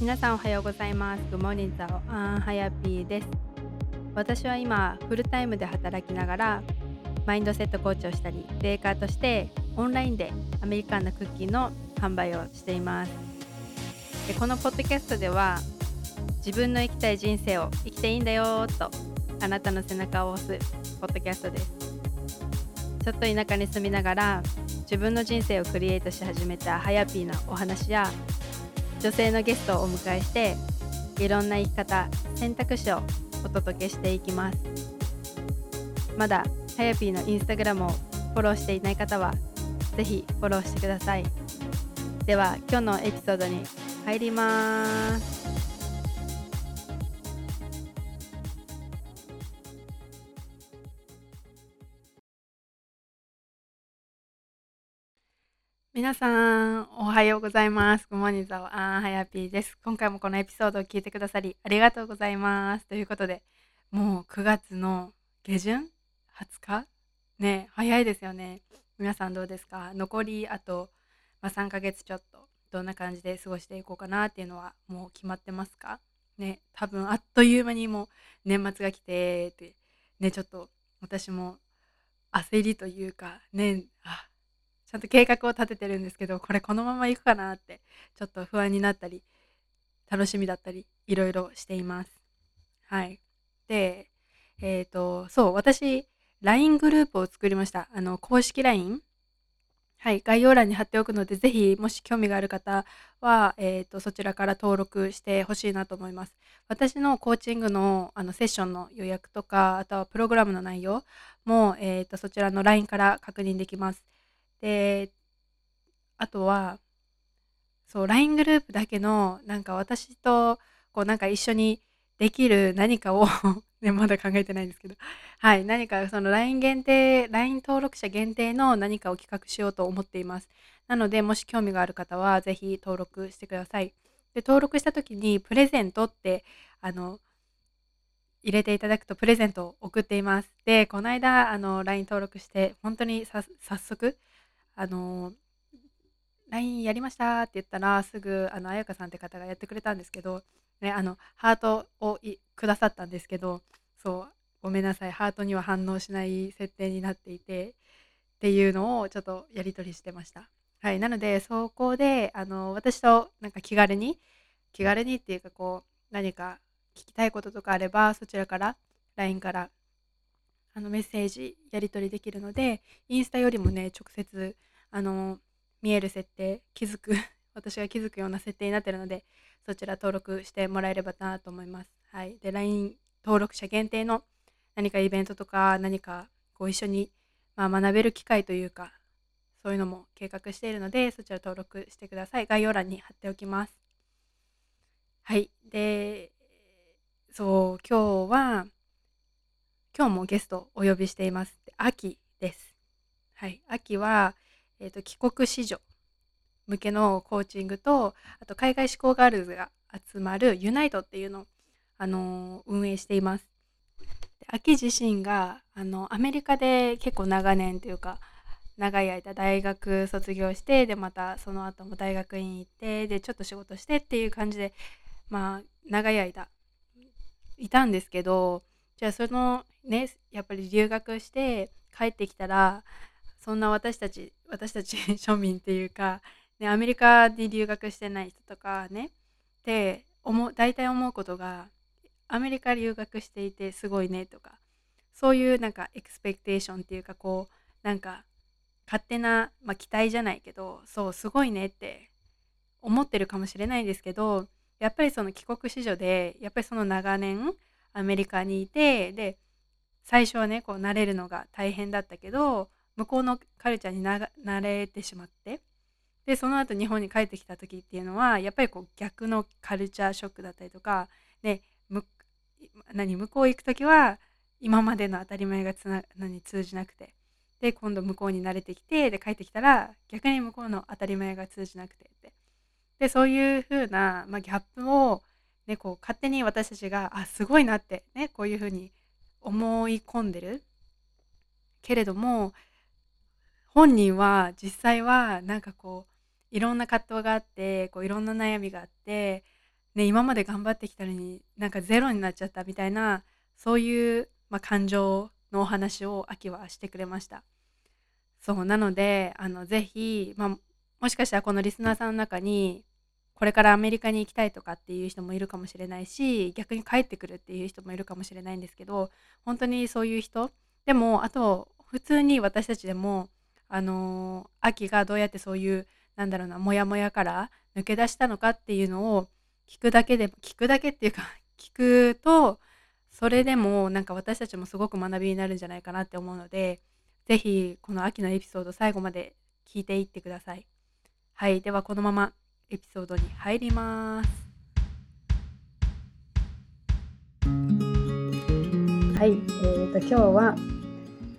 皆さんおはようございます。Good morning, ザオアンハヤピーです。私は今、フルタイムで働きながら、マインドセットコーチをしたり、ベーカーとしてオンラインでアメリカンなクッキーの販売をしています。でこのポッドキャストでは、自分の生きたい人生を生きていいんだよと、あなたの背中を押すポッドキャストです。ちょっと田舎に住みながら、自分の人生をクリエイトし始めたハヤピーなお話や、女性のゲストをお迎えしていろんな生き方選択肢をお届けしていきます。まだはやぴーのインスタグラムをフォローしていない方はぜひフォローしてください。では今日のエピソードに入ります。皆さん、おはようございます。ごもにざおあんはやぴーです。今回もこのエピソードを聞いてくださりありがとうございます。ということで、もう9月の下旬 ?20 日？ね、早いですよね。皆さんどうですか？残りあと、まあ、3ヶ月ちょっと、どんな感じで過ごしていこうかなっていうのはもう決まってますか？ね、多分あっという間にもう年末が来てって、ね、ちょっと私も焦りというか、ね、あ、ちゃんと計画を立ててるんですけどこれこのまま行くかなってちょっと不安になったり楽しみだったりいろいろしています。はい。で、えっ、ー、と、そう、私、LINE グループを作りました。あの、公式 LINE。はい、概要欄に貼っておくので、ぜひ、もし興味がある方は、えっ、ー、と、そちらから登録してほしいなと思います。私のコーチングのあのセッションの予約とか、あとはプログラムの内容も、えっ、ー、と、そちらの LINE から確認できます。で、あとは、そう、LINE グループだけの、なんか私と、こう、なんか一緒にできる何かを ね、まだ考えてないんですけど、はい、何かその LINE 限定、LINE 登録者限定の何かを企画しようと思っています。なので、もし興味がある方は、ぜひ登録してください。で、登録した時に、プレゼントって、あの、入れていただくとプレゼントを送っています。で、この間、あの、LINE 登録して、本当に早速、あの LINE やりましたって言ったらすぐあの彩香さんって方がやってくれたんですけど、ね、あのハートをくださったんですけどそうごめんなさいハートには反応しない設定になっていてっていうのをちょっとやり取りしてました。はい、なのでそこであの私となんか気軽に気軽にっていうかこう何か聞きたいこととかあればそちらから LINE からあのメッセージやり取りできるのでインスタよりもね直接あの見える設定気づく 私が気づくような設定になってるのでそちら登録してもらえればなと思います。はい、で LINE 登録者限定の何かイベントとか何かこう一緒に、まあ、学べる機会というかそういうのも計画しているのでそちら登録してください。概要欄に貼っておきます。はい。で、そう、今日は、今日もゲストお呼びしています。秋です。はい。秋は、えーと、帰国子女向けのコーチングとあと海外志向ガールズが集まるユナイトっていうのを、あのー、運営しています。秋自身があのアメリカで結構長年というか長い間大学卒業してでまたその後も大学院行ってでちょっと仕事してっていう感じでまあ長い間いたんですけどじゃあそのねやっぱり留学して帰ってきたらそんな私たち私たち 庶民っていうか、ね、アメリカに留学してない人とかねで思大体思うことがアメリカ留学していてすごいねとかそういうなんかエクスペクテーションっていうかこうなんか勝手な、まあ、期待じゃないけどそうすごいねって思ってるかもしれないんですけどやっぱりその帰国子女でやっぱりその長年アメリカにいてで最初はねこう慣れるのが大変だったけど向こうのカルチャーに慣れてしまってでその後日本に帰ってきた時っていうのはやっぱりこう逆のカルチャーショックだったりとかで何向こう行く時は今までの当たり前がつな何通じなくてで今度向こうに慣れてきてで帰ってきたら逆に向こうの当たり前が通じなくてって。でそういう風な、まあ、ギャップを、ね、こう勝手に私たちがあすごいなって、ね、こういう風に思い込んでる。けれども本人は実際はなんかこういろんな葛藤があってこういろんな悩みがあってね、今まで頑張ってきたのになんかゼロになっちゃったみたいなそういう、まあ、感情のお話を秋はしてくれました。そうなのであのぜひ、まあ、もしかしたらこのリスナーさんの中にこれからアメリカに行きたいとかっていう人もいるかもしれないし逆に帰ってくるっていう人もいるかもしれないんですけど本当にそういう人でもあと普通に私たちでもあの、秋がどうやってそういうなんだろうなモヤモヤから抜け出したのかっていうのを聞くだけで聞くだけっていうか 聞くとそれでもなんか私たちもすごく学びになるんじゃないかなって思うので是非この秋のエピソード最後まで聞いていってください。はいではこのままエピソードに入ります。はい、えーと今日は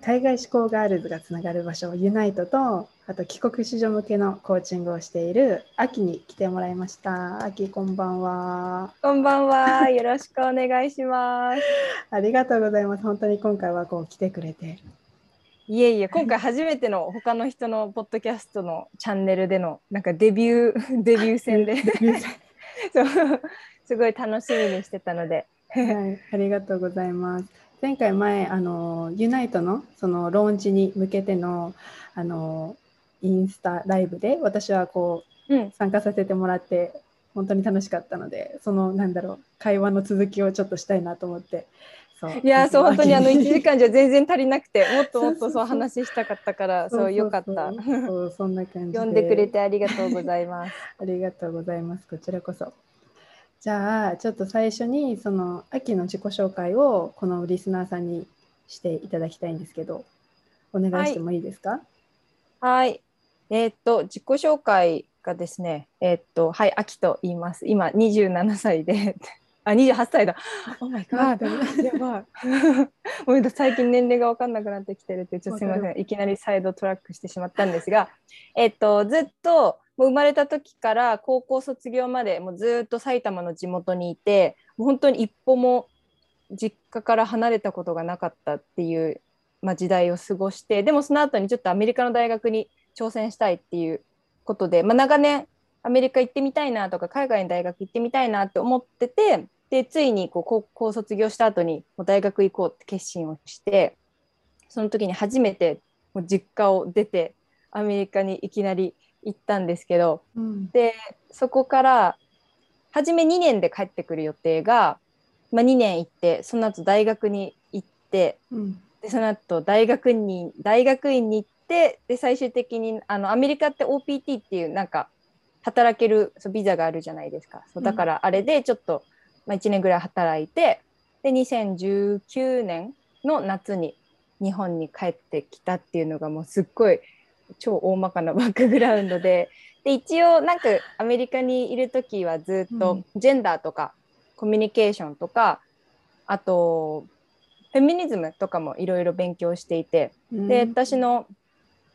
海外志向ガールズがつながる場所ユナイトとあと帰国子女向けのコーチングをしている秋に来てもらいました。秋こんばんは。こんばんは。よろしくお願いします。ありがとうございます。本当に今回はこう来てくれていえいえ今回初めての他の人のポッドキャストのチャンネルでのなんかデビュー デビュー戦で。そう。すごい楽しみにしてたので。はい、ありがとうございます。前回前あのユナイトのそのローンチに向けてのあのインスタライブで私はこう、うん、参加させてもらって本当に楽しかったのでそのなんだろう会話の続きをちょっとしたいなと思っていやそう本当にあの1時間じゃ全然足りなくてもっともっとそう話したかったからそうよかった。そうそんな感じ呼んでくれてありがとうございます。ありがとうございます。こちらこそ。じゃあちょっと最初にその秋の自己紹介をこのリスナーさんにしていただきたいんですけどお願いしてもいいですか？はい、えー、っと自己紹介がですねえー、っとはい秋と言います。今27歳であ28歳だ。お前か。やば い。最近年齢が分かんなくなってきてるってちょっとすみませんいきなりサイドトラックしてしまったんですが、えっとずっともう生まれた時から高校卒業までもうずっと埼玉の地元にいてもう本当に一歩も実家から離れたことがなかったっていう、まあ、時代を過ごしてでもその後にちょっとアメリカの大学に挑戦したいっていうことで、まあ、長年アメリカ行ってみたいなとか海外の大学行ってみたいなって思っててでついにこう高校卒業した後にもう大学行こうって決心をしてその時に初めてもう実家を出てアメリカにいきなり行ったんですけど、うん、でそこから初め2年で帰ってくる予定が、まあ、2年行ってその後大学に行って、うん、でその後大学に大学院に行ってで最終的にあのアメリカって OPT っていうなんか働けるそうビザがあるじゃないですか。そうだからあれでちょっと、まあ、1年ぐらい働いてで2019年の夏に日本に帰ってきたっていうのがもうすっごい超大まかなバックグラウンドでで一応なんかアメリカにいる時はずっとジェンダーとか、コミュニケーションとかあとフェミニズムとかもいろいろ勉強していて、で私の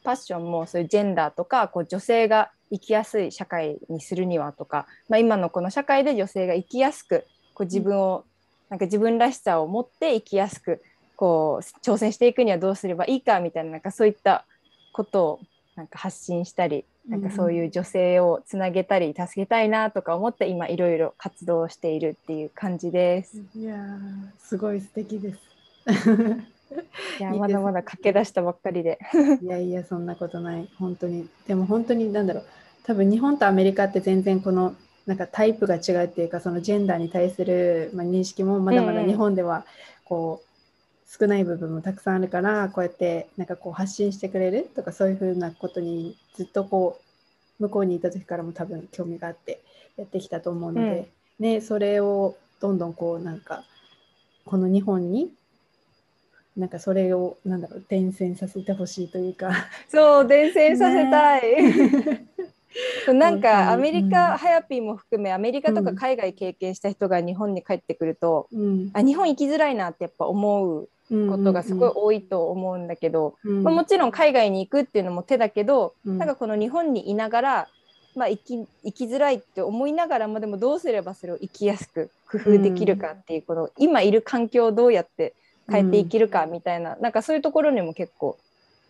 パッションもそういうジェンダーとかこう女性が生きやすい社会にするにはとか、まあ、今のこの社会で女性が生きやすくこう自分を、なんか自分らしさを持って生きやすくこう挑戦していくにはどうすればいいかみたいななんかそういったことをなんか発信したりなんかそういう女性をつなげたり助けたいなとか思って今いろいろ活動しているっていう感じです。いやすごい素敵です。いやまだまだ駆け出したばっかりで。いやいやそんなことない本当にでも本当になんだろう多分日本とアメリカって全然このなんかタイプが違うっていうかそのジェンダーに対する、まあ、認識もまだまだ日本ではこう、少ない部分もたくさんあるからこうやってなんかこう発信してくれる？とかそういうふうなことにずっとこう向こうにいた時からも多分興味があってやってきたと思うので、うん、ね、それをどんどんこうなんかこの日本になんかそれをなんだろう伝染させてほしいというか。そう伝染させたい、ねなんかアメリカ、うん、ハヤピーも含めアメリカとか海外経験した人が日本に帰ってくると、うん、あ日本行きづらいなってやっぱ思うことがすごい多いと思うんだけど、うん、まあ、もちろん海外に行くっていうのも手だけど、うん、なんかこの日本にいながら、まあ、生き生きづらいって思いながらもでもどうすればそれを生きやすく工夫できるかっていうこの、今いる環境をどうやって変えていけるかみたいな,、なんかそういうところにも結構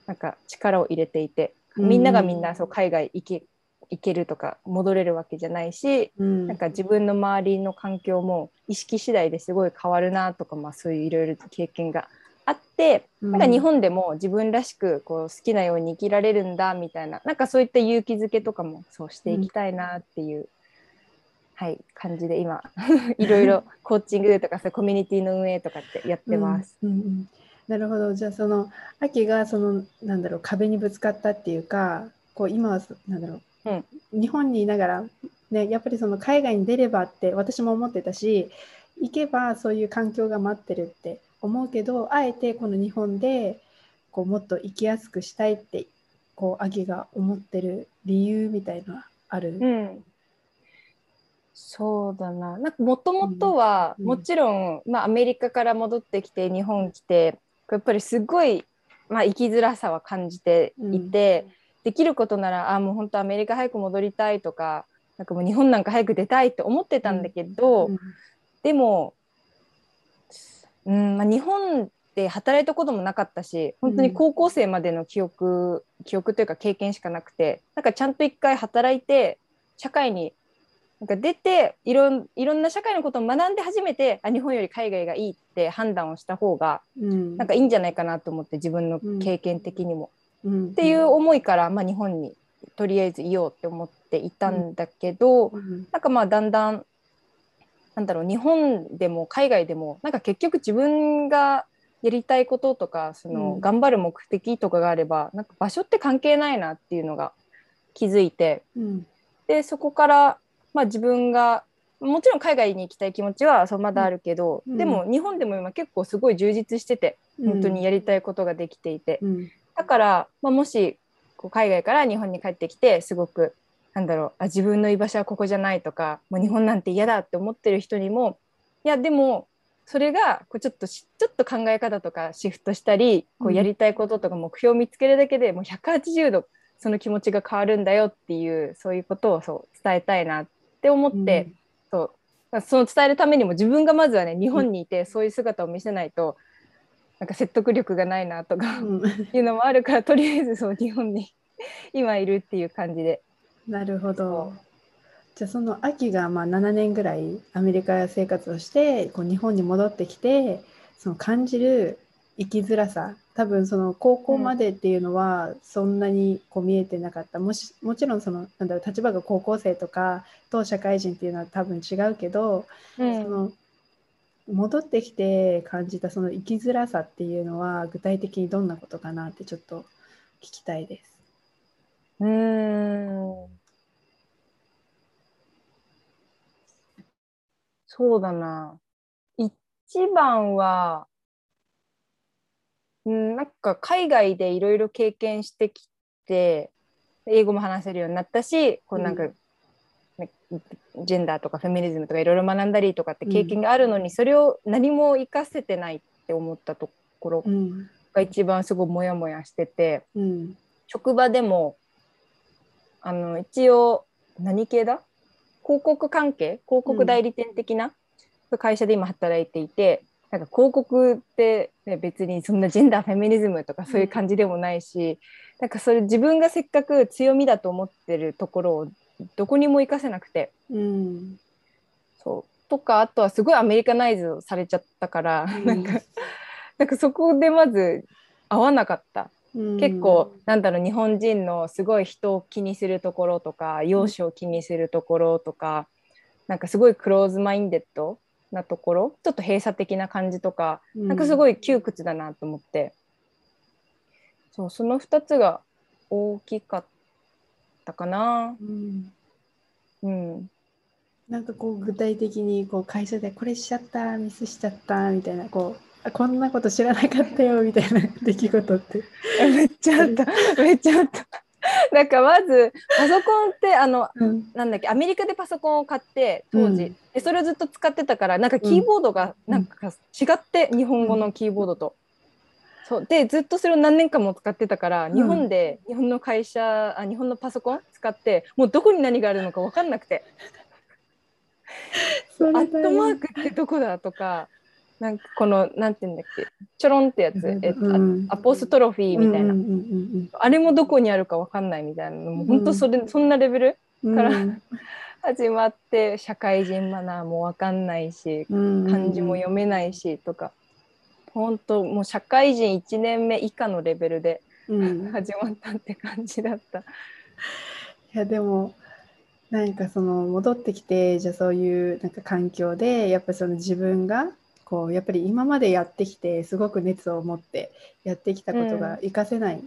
なんか力を入れていてみんながみんなそう海外行き行けるとか戻れるわけじゃないし、うん。なんか自分の周りの環境も意識次第ですごい変わるなとか、まあ、そういういろいろ経験があって、なんか日本でも自分らしくこう好きなように生きられるんだみたいななんかそういった勇気づけとかもそうしていきたいなっていう、はい、感じで今 いろいろコーチングとかそういうコミュニティの運営とかってやってます。うんうんうんなるほど。じゃあその秋がそのなんだろう壁にぶつかったっていうかこう今はそなんだろう、日本にいながら、ね、やっぱりその海外に出ればって私も思ってたし行けばそういう環境が待ってるって思うけどあえてこの日本でこうもっと生きやすくしたいってこう秋が思ってる理由みたいのはある、うん。そうだな。なんかもともとは、うんもちろん、まあ、アメリカから戻ってきて日本来てやっぱりすごい、まあ、生きづらさは感じていて、できることならあもう本当アメリカ早く戻りたいとかなんかもう日本なんか早く出たいって思ってたんだけど、うん。でも、うんまあ、日本で働いたこともなかったし本当に高校生までの記憶、記憶というか経験しかなくてなんかちゃんと一回働いて社会になんか出ていろんいろんな社会のことを学んで初めてあ日本より海外がいいって判断をした方がうん。なんかいいんじゃないかなと思って自分の経験的にも。うんっていう思いから、まあ、日本にとりあえずいようって思っていたんだけど、うん。なんかまあだんだんなんだろう日本でも海外でもなんか結局自分がやりたいこととかその、うん。頑張る目的とかがあればなんか場所って関係ないなっていうのが気づいてうん。でそこから、まあ、自分がもちろん海外に行きたい気持ちはそうまだあるけど、うん。でも日本でも今結構すごい充実してて本当にやりたいことができていて、うんだから、まあ、もしこう海外から日本に帰ってきてすごくなんだろうあ自分の居場所はここじゃないとかもう日本なんて嫌だって思ってる人にもいやでもそれがこうちょっとしちょっと考え方とかシフトしたりこううん。やりたいこととか目標を見つけるだけでもう180度その気持ちが変わるんだよっていうそういうことをそう伝えたいなって思って、そう。その伝えるためにも自分がまずはね日本にいてそういう姿を見せないとなんか説得力がないなとか、うん。いうのもあるからとりあえずそう日本に 今いるっていう感じで。なるほど。そ。じゃあその秋がまあ7年ぐらいアメリカ生活をしてこう日本に戻ってきてその感じる生きづらさ。多分その高校までっていうのはそんなにこう見えてなかった、もしもちろんそのなんだろう立場が高校生とかと社会人っていうのは多分違うけど、うん。その戻ってきて感じたその生きづらさっていうのは具体的にどんなことかなってちょっと聞きたいです。うーん。そうだな。一番はうんなんか海外でいろいろ経験してきて英語も話せるようになったしこうなんか、ジェンダーとかフェミニズムとかいろいろ学んだりとかって経験があるのに、それを何も活かせてないって思ったところうん。が一番すごいモヤモヤしててうん。職場でもあの一応何系だ？広告関係？広告代理店的な会社で今働いていて、なんか広告って、ね、別にそんなジェンダーフェミニズムとかそういう感じでもないし、なんかそれ自分がせっかく強みだと思ってるところをどこにも活かせなくて。うんそう。とかあとはすごいアメリカナイズされちゃったから、うん。なんかなんかそこでまず合わなかった。うん。結構なんだろう日本人のすごい人を気にするところとか容姿を気にするところとか、なんかすごいクローズマインデッドなところちょっと閉鎖的な感じとか、なんかすごい窮屈だなと思って。そうその2つが大きかったかな。うんうん、なんかこう具体的にこう会社でこれしちゃったミスしちゃったみたいなこうあこんなこと知らなかったよみたいな 出来事って。めっちゃあっためっちゃあった。なんかまずパソコンってあのうんなんだっけアメリカでパソコンを買って当時、うんでそれをずっと使ってたからなんかキーボードがうんなんか違って、日本語のキーボードと。そう。でずっとそれを何年間も使ってたから、ん。日本で日本の会社あ日本のパソコン使ってもうどこに何があるのか分かんなくて。アットマークってどこだとかなんかこのなんていうんだっけちょろんってやつ、えっとうん。アポストロフィーみたいな、うんうんあれもどこにあるかわかんないみたいな。のも本当それ、そんなレベル？うん。から始まって社会人マナーもわかんないしうん。漢字も読めないしとか本当もう社会人1年目以下のレベルでうん。始まったって感じだった。いやでもなんかその戻ってきてじゃあそういうなんか環境でやっぱその自分がこうやっぱり今までやってきてすごく熱を持ってやってきたことが活かせない、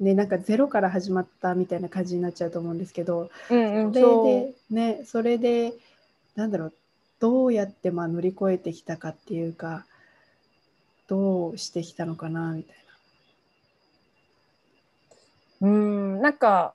ねなんかゼロから始まったみたいな感じになっちゃうと思うんですけどうんうん、それでねそれでなんだろうどうやってまあ乗り越えてきたかっていうかどうしてきたのかなみたいうんなんか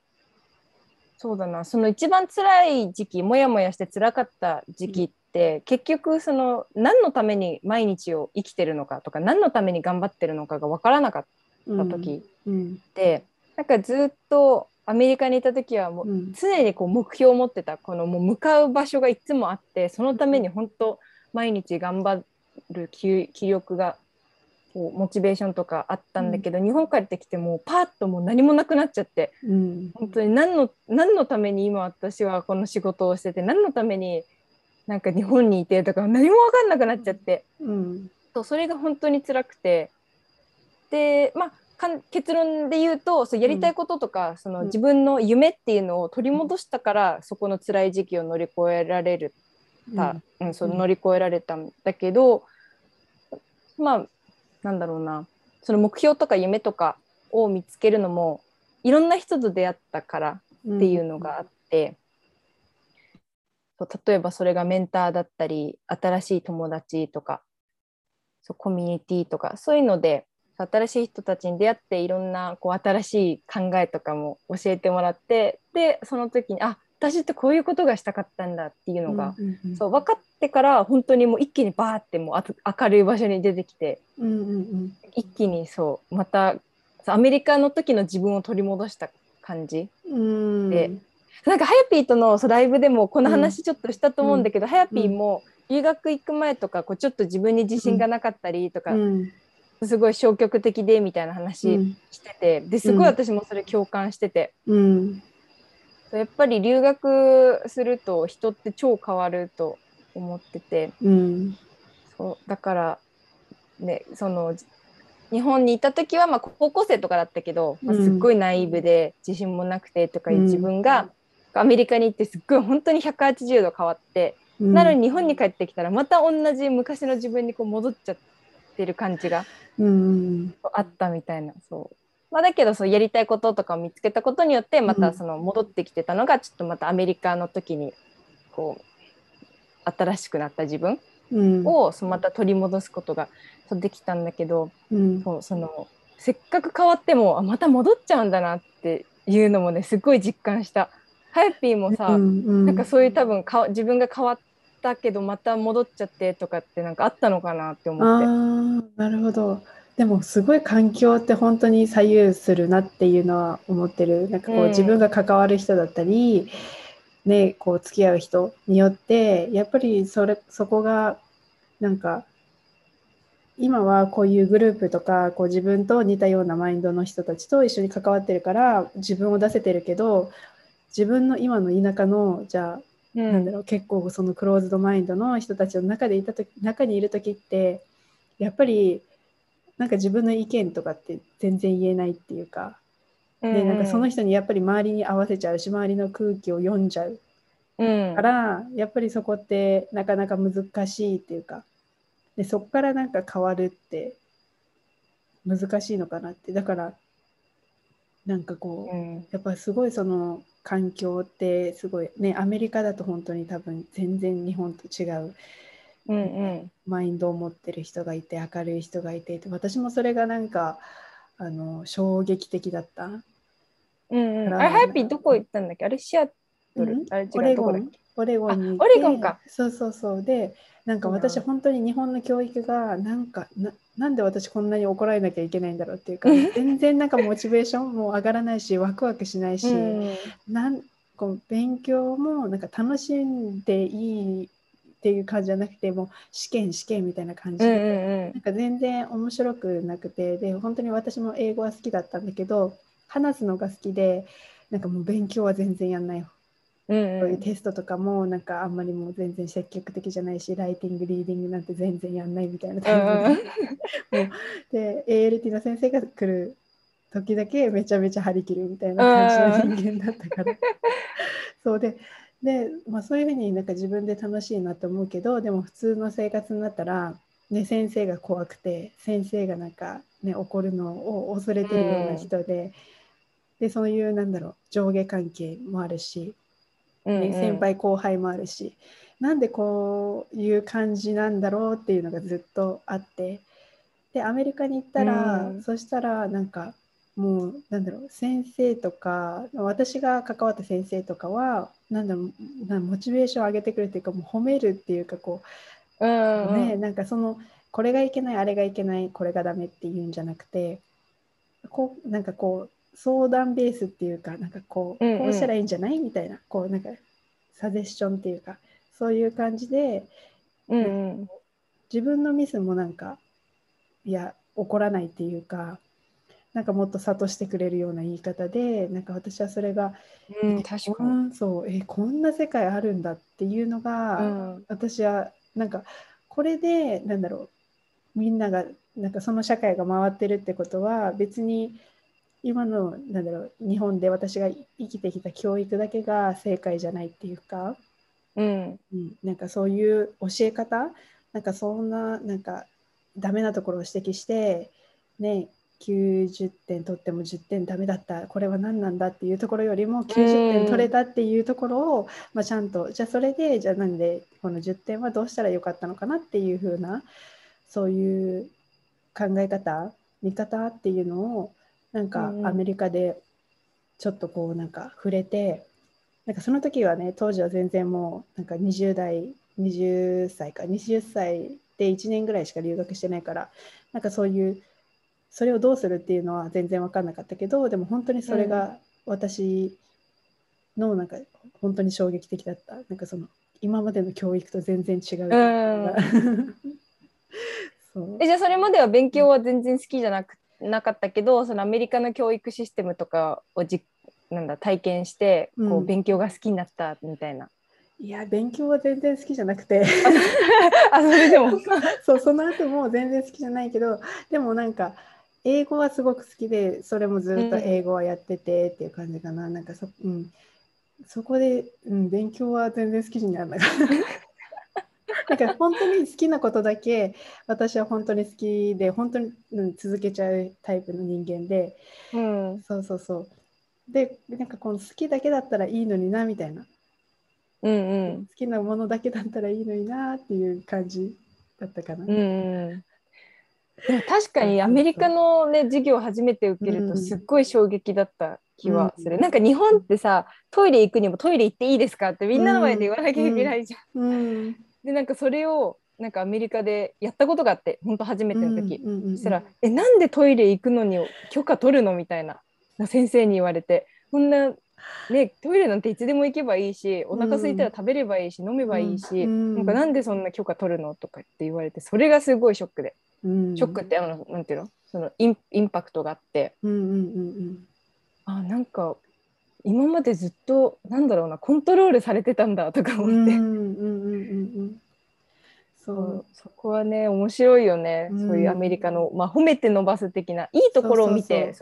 そうだな。その一番辛い時期もやもやして辛かった時期って、結局その何のために毎日を生きてるのかとか何のために頑張ってるのかが分からなかっな。た時うんって、なんかずっとアメリカにいた時はもううん。常にこう目標を持ってたこのもう向かう場所がいつもあってそのために本当毎日頑張る気気力がこうモチベーションとかあったんだけど、日本帰ってきてもうパーッともう何もなくなっちゃってうん。本当に何の何のために今私はこの仕事をしてて何のためになんか日本にいてとか何も分かんなくなっちゃって。うん。そうそれが本当に辛くて。でまあかん結論で言うとそうやりたいこととか、そのうん。自分の夢っていうのを取り戻したから、そこの辛い時期を乗り越えられるた、うん。そううん乗り越えられたんだけど、まあなんだろうな。その目標とか夢とかを見つけるのもいろんな人と出会ったからっていうのがあって、そう例えばそれがメンターだったり新しい友達とかそうコミュニティとかそういうので新しい人たちに出会っていろんなこう新しい考えとかも教えてもらってでその時にあ私ってこういうことがしたかったんだっていうのが、うんうんそう分かってから本当にもう一気にバーってもう明るい場所に出てきてうんうんうん。一気にそうまたアメリカの時の自分を取り戻した感じ。うん。でなんかハヤピーとのライブでもこの話ちょっとしたと思うんだけど、ハヤピーも留学行く前とかこうちょっと自分に自信がなかったりとか、うん。すごい消極的でみたいな話うん。してて、ですごい私もそれ共感してて、うんやっぱり留学すると人って超変わると思ってて。うん。そうだからねその日本にいた時はまあ高校生とかだったけど、まあうん。すっごいナイーブで自信もなくてとかいううん。自分が、アメリカに行ってすっごい本当に180度変わって、うん。なのに日本に帰ってきたらまた同じ昔の自分にこう戻っちゃってる感じがうん。あったみたいなそう、まあ、だけどそうやりたいこととかを見つけたことによってまたその戻ってきてたのがちょっとまたアメリカの時にこう新しくなった自分うん。をそうまた取り戻すことができたんだけどうん。そうそのせっかく変わってもあまた戻っちゃうんだなっていうのもねすごい実感した。ハヤピーもさ、うんなんかそういう多分か自分が変わったけどまた戻っちゃってとかってなんかあったのかなって思って。ああなるほどでもすごい環境って本当に左右するなっていうのは思ってる。なんかこう、うん。自分が関わる人だったりねこう付き合う人によってやっぱりそれそこがなんか今はこういうグループとかこう自分と似たようなマインドの人たちと一緒に関わってるから自分を出せてるけど自分の今の田舎のじゃあうん。なんだろう結構そのクローズドマインドの人たちの中でいた時中にいる時ってやっぱりなんか自分の意見とかって全然言えないっていうか,、でなんかその人にやっぱり周りに合わせちゃうし周りの空気を読んじゃう。うん。からやっぱりそこってなかなか難しいっていうか。でそこからなんか変わるって難しいのかなって。だからなんかこう、うん。やっぱすごいその環境ってすごいねアメリカだと本当に多分全然日本と違ううんうん。マインドを持ってる人がいて明るい人がいて私もそれがなんかあの衝撃的だった。うんうん。あれハヤピーどこ行ったんだっけ？あれシアトル、うん？あれ違オレゴン。オレゴンにオレゴンか。そうそうそう。でなんか私本当に日本の教育がなんかななんで私こんなに怒られなきゃいけないんだろうっていうか 全然なんかモチベーションも上がらないしワクワクしないし、うん。なんこう勉強もなんか楽しんでいいっていう感じじゃなくてもう試験試験みたいな感じ。うんうで、んうん。なんか全然面白くなくてで本当に私も英語は好きだったんだけど話すのが好きでなんかもう勉強は全然やんない。うんそういうテストとかもなんかあんまりもう全然積極的じゃないしライティングリーディングなんて全然やんないみたいなタイプ。で,、もうで ALT の先生が来る時だけめちゃめちゃ張り切るみたいな感じの人間だったから。そうでで、まあ、そういうふうになんか自分で楽しいなと思うけどでも普通の生活になったら、ね、先生が怖くて先生がなんか、ね、怒るのを恐れてるような人で,、でそういうなんだろう上下関係もあるし。うんね先輩後輩もあるしなんでこういう感じなんだろうっていうのがずっとあってでアメリカに行ったら、うんそしたらなんかもうなんだろう先生とか私が関わった先生とかはなんだろうなモチベーションを上げてくるっていうかもう褒めるっていうかこうう、んねなんかそのこれがいけないあれがいけないこれがダメっていうんじゃなくてこうなんかこう相談ベースっていうかなんかこう、こうしたらいいんじゃないみたいなこうなんかサジェッションっていうかそういう感じでうんうん。自分のミスもなんかいや怒らないっていうかなんかもっと諭してくれるような言い方でなんか私はそれが、うん確かに。うんそうえこんな世界あるんだっていうのが、うん。私はなんかこれでなんだろうみんながなんかその社会が回ってるってことは別に今のなんだろう日本で私が生きてきた教育だけが正解じゃないっていうか、うん。うん、なんかそういう教え方なんかそんななんかダメなところを指摘してね90点取っても10点ダメだった。これは何なんだっていうところよりも90点取れたっていうところを、まあ、ちゃんとじゃあそれでじゃあなんでこの10点はどうしたらよかったのかなっていう風なそういう考え方見方っていうのをなんかアメリカでちょっとこうなんか触れてなんかその時はね当時は全然もうなんか20代20歳か20歳で1年ぐらいしか留学してないからなんかそういうそれをどうするっていうのは全然分かんなかったけどでも本当にそれが私のなんか本当に衝撃的だった。なんかその今までの教育と全然違う。うそう。えじゃあそれまでは勉強は全然好きじゃなくなかったけどそのアメリカの教育システムとかをじなんだ体験してこううん勉強が好きになったみたいな。いや勉強は全然好きじゃなくて。あそれでも。そうその後も全然好きじゃないけどでもなんか英語はすごく好きでそれもずっと英語はやっててっていう感じかな、なんかそ,、うん、そこで、うん、勉強は全然好きにならなかった。なんか本当に好きなことだけ私は本当に好きで本当に、うん、続けちゃうタイプの人間で。うん。そうそうそう。でなんかこの好きだけだったらいいのになみたいな。うんうん。好きなものだけだったらいいのになっていう感じだったかな。うんうん確かにアメリカのね授業を初めて受けるとすっごい衝撃だった気はする、うんなんか日本ってさトイレ行くにもトイレ行っていいですかってみんなの前で言わなきゃいけないじゃん、うん。でなんかそれをなんかアメリカでやったことがあって本当初めての時、うんうんうんうん。そしたら「えなんでトイレ行くのに許可取るの?」みたいなな先生に言われて。こんな ねトイレなんていつでも行けばいいしお腹空いたら食べればいいし、飲めばいいし、うん。なんかなんでそんな許可取るのとかって言われてそれがすごいショックで、うん。ショックってあのなんていうの？そのインインパクトがあって。うんうんうんあなんか今までずっとなんだろうなコントロールされてたんだとかうん思って、そそううそこはね面白いよね、うん。そういうアメリカの、まあ、褒めて伸ばす的ないいところを見て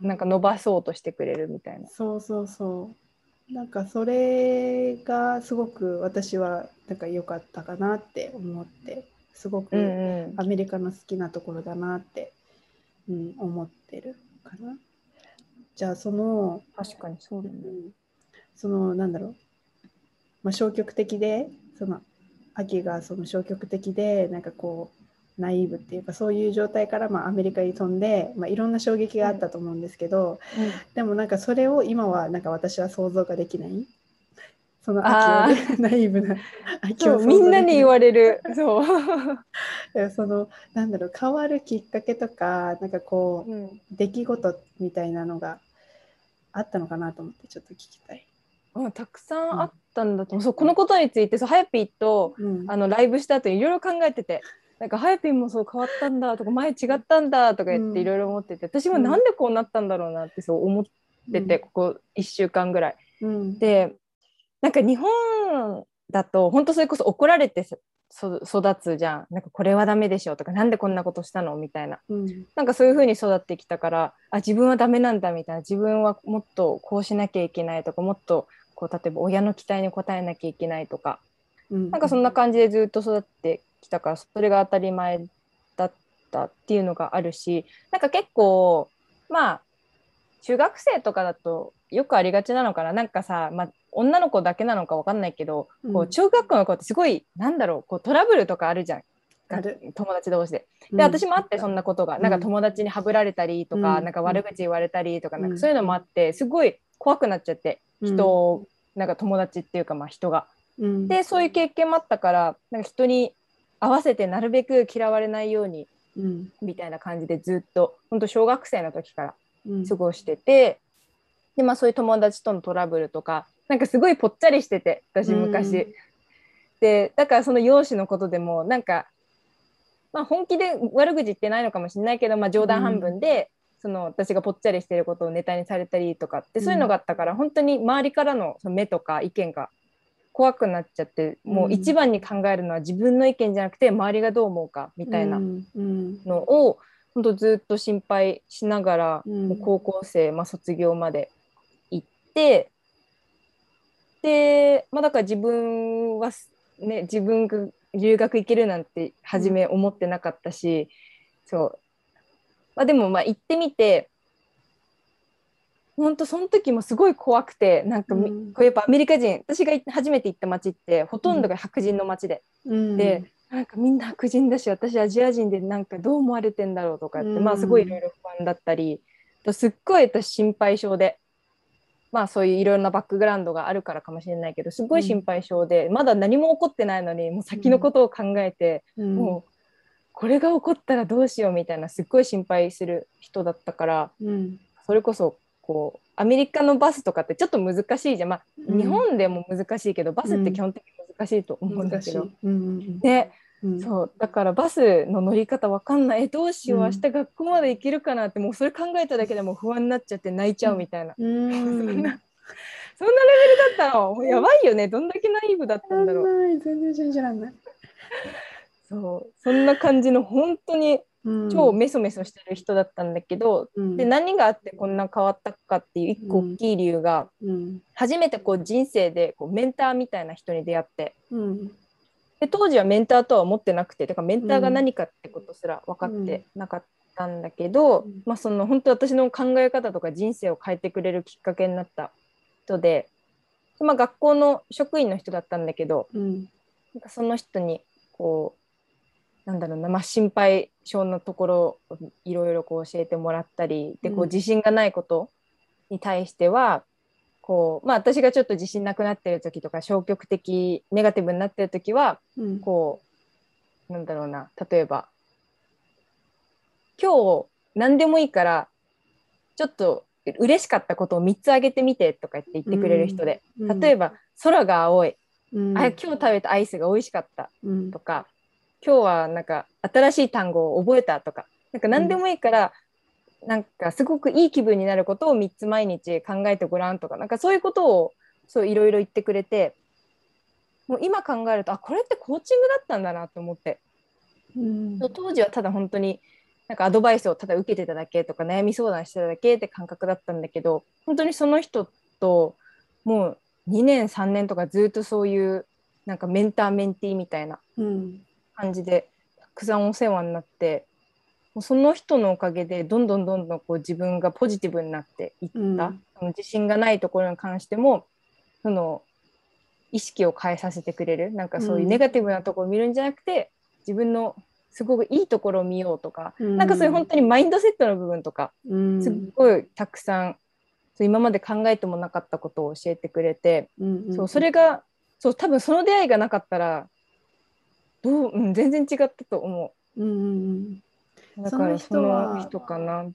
なんか伸ばそうとしてくれるみたいな。そうそうそう。なんかそれがすごく私はなんか良かったかなって思ってすごくうんうん。アメリカの好きなところだなって、うん、思ってるかな。じゃあその確かにそうだね。うん。そのなんだろう、まあ、消極的でその秋がその消極的でなんかこうナイーブっていうかそういう状態からまあアメリカに飛んで、まあ、いろんな衝撃があったと思うんですけど、でもなんかそれを今はなんか私は想像ができないその秋をね ナイーブな秋をみんなに言われる。そう。れそのなんだろう変わるきっかけとかなんかこううん出来事みたいなのがあったのかなと思ってちょっと聞きたい。うん、たくさんあったんだと思う、そうこのことについてそうハヤピーとうん。あのライブした後いろいろ考えててなんかハヤピーもそう変わったんだとか前違ったんだとか言っうん。ていろいろ思ってて私もなんでこうなったんだろうなってそう思ってて、ここ1週間ぐらい。うん。でなんか日本だと本当それこそ怒られてそ育つじゃん。なんかこれはダメでしょとかなんでこんなことしたのみたいな。うん。なんかそういう風に育ってきたからあ自分はダメなんだみたいな。自分はもっとこうしなきゃいけないとかもっとこう例えば親の期待に応えなきゃいけないとか。うんなんかそんな感じでずっと育ってきたからそれが当たり前だったっていうのがあるしなんか結構まあ中学生とかだとよくありがちなのかな。なんかさ、まあ、女の子だけなのかわかんないけど、うん。こう中学校の子ってすごいなんだろうこうトラブルとかあるじゃん。友達同士で。うん。で私もあってそんなことが、うんなん。か友達にはぶられたりとか、うん。なんか悪口言われたりとか,、うんなん。かそういうのもあってすごい怖くなっちゃって人を、なんか友達っていうかまあ人が。うんでそういう経験もあったからなんか人に合わせてなるべく嫌われないようにうんみたいな感じでずっと本当小学生の時からうん過ごしてて、でまあそういう友達とのトラブルとかなんかすごいぽっちゃりしてて私昔。うんでだからその容姿のことでもなんか、まあ、本気で悪口言ってないのかもしれないけど、まあ、冗談半分で、その私がぽっちゃりしてることをネタにされたりとかってそういうのがあったから、本当に周りからの目とか意見が怖くなっちゃってもう一番に考えるのは自分の意見じゃなくて周りがどう思うかみたいなうん。うん。のを、本当ずっと心配しながら、うん。もう高校生、まあ、卒業まで行ってで、まあ、だから自分はすね自分が留学行けるなんて初め思ってなかったし、そう、まあ、でもまあ行ってみて本当その時もすごい怖くてなんかみ、うん。これやっぱアメリカ人私が初めて行った街ってほとんどが白人の街で。うん。で、なんかみんな白人だし私アジア人でなんかどう思われてんだろうとかって、うん。まあすごいいろいろ不安だったりとすっごい私心配性でまあそういういろんなバックグラウンドがあるからかもしれないけどすごい心配性で、まだ何も起こってないのにもう先のことを考えて、うん。もうこれが起こったらどうしようみたいなすっごい心配する人だったからうん。それこそこうアメリカのバスとかってちょっと難しいじゃん、まあ、うん。日本でも難しいけどバスって基本的に難しいと思うんだけど。でうんそう。だからバスの乗り方わかんない。えどうしよう。うん明日学校まで行けるかなってもうそれ考えただけでもう不安になっちゃって泣いちゃうみたいな、うん。そんなそんなレベルだったの？やばいよね。どんだけナイーブだったんだろう。全然信じらんない。そう。そんな感じの本当にうん。超メソメソしてる人だったんだけど、うん。で何があってこんな変わったかっていう一個大きい理由が、うん。初めてこう人生でこうメンターみたいな人に出会ってうん。で当時はメンターとは思ってなくてだからメンターが何かってことすら分かってなかったんだけど、うん。まあ、その本当私の考え方とか人生を変えてくれるきっかけになった人で、まあ、学校の職員の人だったんだけどうん。なんかその人にこうなんだろうな、まあ、心配性のところをいろいろこう教えてもらったりでこううん自信がないことに対してはこう、まあ、私がちょっと自信なくなってる時とか消極的ネガティブになってる時はうん。こうなんだろうな例えば今日何でもいいからちょっと嬉しかったことを3つ挙げてみてとか言って言ってくれる人で、うん。例えば空が青い、うん。あ今日食べたアイスが美味しかった。うん。とか今日はなんか新しい単語を覚えたとかなんか何でもいいから、なんかすごくいい気分になることを3つ毎日考えてごらんとかなんかそういうことをそういろいろ言ってくれてもう今考えるとあこれってコーチングだったんだなと思って。うん。当時はただ本当になんかアドバイスをただ受けてただけとか悩み相談してただけって感覚だったんだけど本当にその人ともう2年3年とかずっとそういうなんかメンターメンティーみたいなうん感じでたくさんお世話になってもうその人のおかげでどんどんどんどんこう自分がポジティブになっていった、うん。その自信がないところに関してもその意識を変えさせてくれる。なんかそういうネガティブなところを見るんじゃなくて、自分のすごくいいところを見ようとか、うん。なんかそういう本当にマインドセットの部分とかうん。すっごいたくさんそう今まで考えてもなかったことを教えてくれて、うん。そうそれがそう多分その出会いがなかったらどう、うん、全然違ったと思う。んうんうん。うだからそその人はの人かな。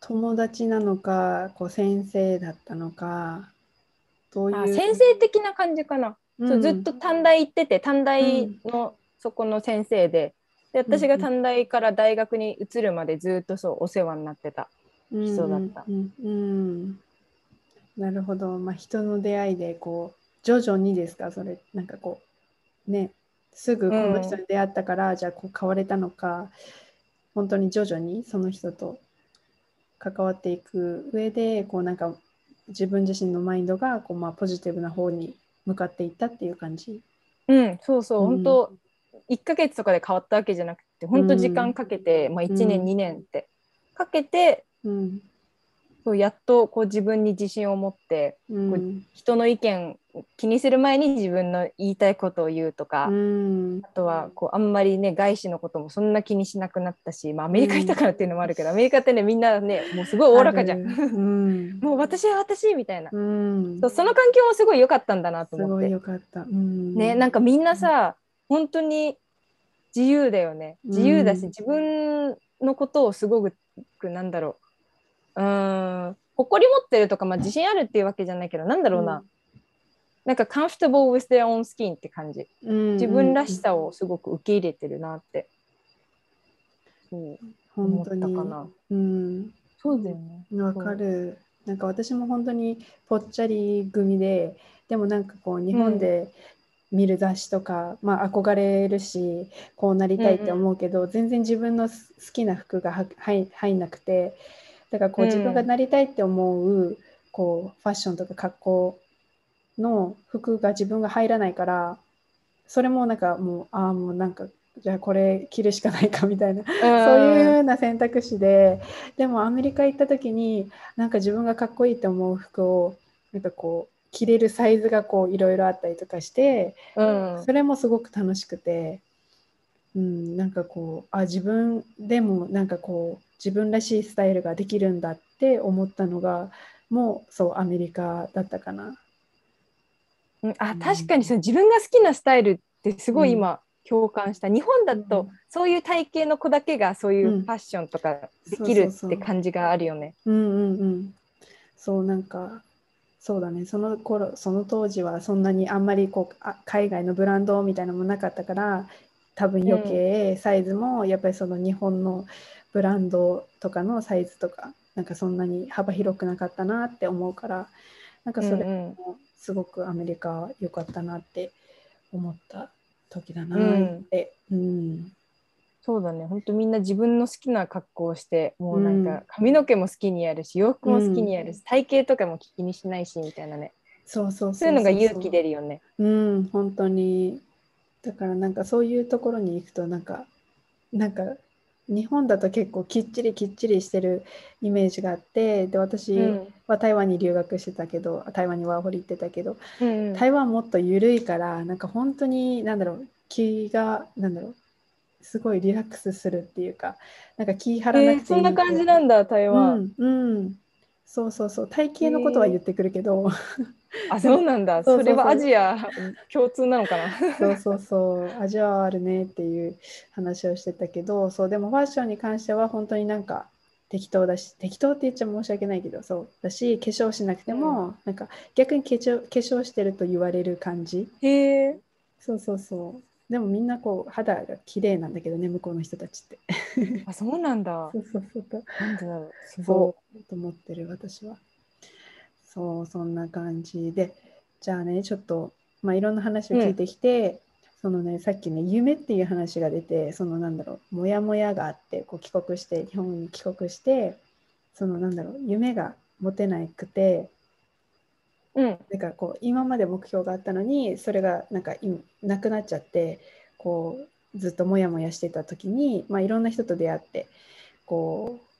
友達なのかこう先生だったのかどういう？あ先生的な感じかな、そうずっと短大行ってて短大うん。のそこの先生で。で私が短大から大学に移るまでずっとそうお世話になってた。人だった。うんうんうん。なるほど、まあ、人の出会いでこう徐々にですか？それなんかこうねすぐこの人に出会ったから、じゃあこう変われたのか本当に徐々にその人と関わっていく上でこうなんか自分自身のマインドがこう、まあ、ポジティブな方に向かっていったっていう感じ。うん、そうそう、うん。本当1ヶ月とかで変わったわけじゃなくて本当時間かけて、まあ、1年、うん。2年ってかけてうんそうやっとこう自分に自信を持ってうん。人の意見気にする前に自分の言いたいことを言うとか、うん。あとはこうあんまりね外資のこともそんな気にしなくなったし、まあ、アメリカ行ったからっていうのもあるけど、アメリカってねみんなねもうすごいおおらかじゃ ん。もう私は私みたいな、うん。そうその環境もすごい良かったんだなとすごい思って。よかった。うん。ねなんかみんなさ本当に自由だよね。自由だし、うん。自分のことをすごくなんだろううーん。誇り持ってるとか、まあ、自信あるっていうわけじゃないけどなんだろうな、なんか comfortable with their own skin って感じ。うん自分らしさをすごく受け入れてるなって、そう。思った本当にかな。うん。そうだよね。わかる。なんか私も本当にぽっちゃり組ででもなんかこう日本で見る雑誌とか、まあ憧れるしこうなりたいって思うけど、全然自分のす好きな服がは入入んなくてだからこううん。自分がなりたいって思う、こうファッションとか格好の服が自分が入らないからそれもなんかもうああもうなんかじゃあこれ着るしかないかみたいなそういうような選択肢で、でもアメリカ行った時に、なんか自分がかっこいいと思う服を、なんかこう、着れるサイズがこういろいろあったりとかして、うん。それもすごく楽しくて、うん、なんかこう、あ、自分でもなんかこう、自分らしいスタイルができるんだって思ったのが、もうそう、アメリカだったかな。うんあ確かにその自分が好きなスタイルってすごい今共感した、日本だうとん。そういう体型の子だけがそういううん。ファッションとかできるって感じがあるよね。うんうんうん。そうなんかそうだね。その頃その当時はそんなにあんまりこうあ海外のブランドみたいなのもなかったから多分余計サイズもやっぱりその日本のブランドとかのサイズとかなんかそんなに幅広くなかったなって思うからなんかそれうんうん。もすごくアメリカ良かったなって思った時だなうんって。うん。そうだね。本当みんな自分の好きな格好をしてもうなんうん。か髪の毛も好きにやるし洋服も好きにやるし、体型とかも気にしないしみたいなね。そうそう。そういうのが勇気出るよね。うん、本当に。だからなんかそういうところに行くとなんか、なんか日本だと結構きっちりきっちりしてるイメージがあって、で、私うんは台湾に留学してたけど、台湾にワーホリ行ってたけど、うんうん台湾もっと緩いから、なんか本当に、なんだろう、気が、なんだろう、すごいリラックスするっていうか、なんか気張らなえーくていいそんな感じなんだ台う湾。ん、うん。そうそうそう、体型のことは言ってくるけど、あそうなんだ それはアジア共通なのかな。そうそうそう、味はあるねっていう話をしてたけど、そう、でもファッションに関しては本当になんか適当だし、適当って言っちゃ申し訳ないけど、そうだし、化粧しなくても、なんか逆に化粧化粧してると言われる感じ。へえ。そうそうそう。でもみんなこう肌が綺麗なんだけどね、向こうの人たちって。あそうなんだ そ。うそうそう。なんでだろう。すごそうと思ってる私は。そう、そんな感じで。じゃあね、ちょっと、まあ、いろんな話を聞いてきて、そのね、さっきね、夢っていう話が出て、そのなんだろう、もやもやがあって、こう帰国して、日本に帰国して、そのなんだろう、夢が持てなくて、い。うん。なんかこう今まで目標があったのにそれがなんか今なくなっちゃってこうずっとモヤモヤしてた時に、まあ、いろんな人と出会ってこう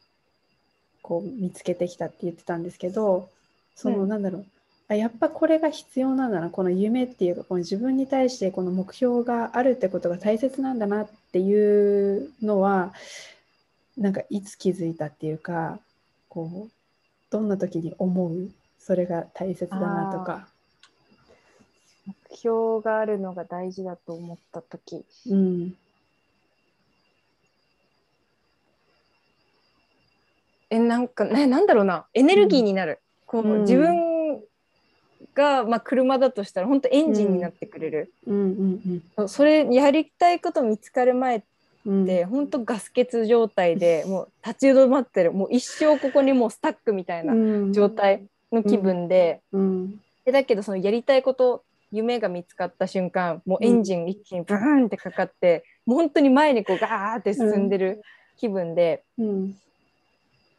こう見つけてきたって言ってたんですけどその、うんなんだろうあやっぱこれが必要なんだなこの夢っていうかこの自分に対してこの目標があるってことが大切なんだなっていうのはなんかいつ気づいたっていうかこうどんな時に思うそれが大切だなとか。目標があるのが大事だと思った時。うん。えなんかねなんだろうな。エネルギーになる。こううん。自分が、まあ、車だとしたら本当エンジンになってくれる、うん。うん。そうそれやりたいこと見つかる前っうん。て本当ガス欠状態でもう立ち止まってる。もう一生ここにもうスタックみたいなうん。状。態の気分で,、うん。でだけどそのやりたいこと夢が見つかった瞬間もうエンジン一気にブーンってかかって、もう本当に前にこうガーって進んでる気分で,、うん。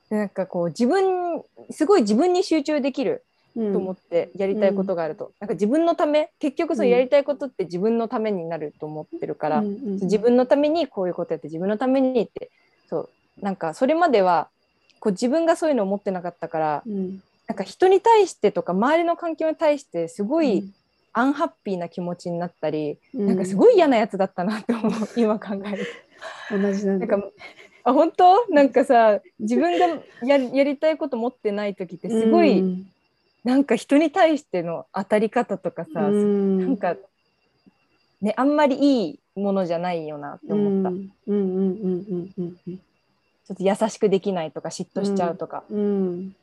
でなんかこう自分すごい自分に集中できるうん。と思ってやりたいことがあると、なんか自分のため結局そのやりたいことって自分のためになると思ってるから、うんうん自分のためにこういうことやって自分のためにってそうなんかそれまではこう自分がそういうのを思ってなかったからうん。なんか人に対してとか周りの環境に対してすごういん。アンハッピーな気持ちになったり、うん。なんかすごい嫌なやつだったなって思う 今考えると。同じなんだ。なんかあ本当？なんかさ自分がややりたいこと持ってない時ってすごい、うん。なんか人に対しての当たり方とかさ、うん。なんかねあんまりいいものじゃないよなって思った、うん。うんうんうんうんうんうん。ちょっと優しくできないとか嫉妬しちゃうとか、うん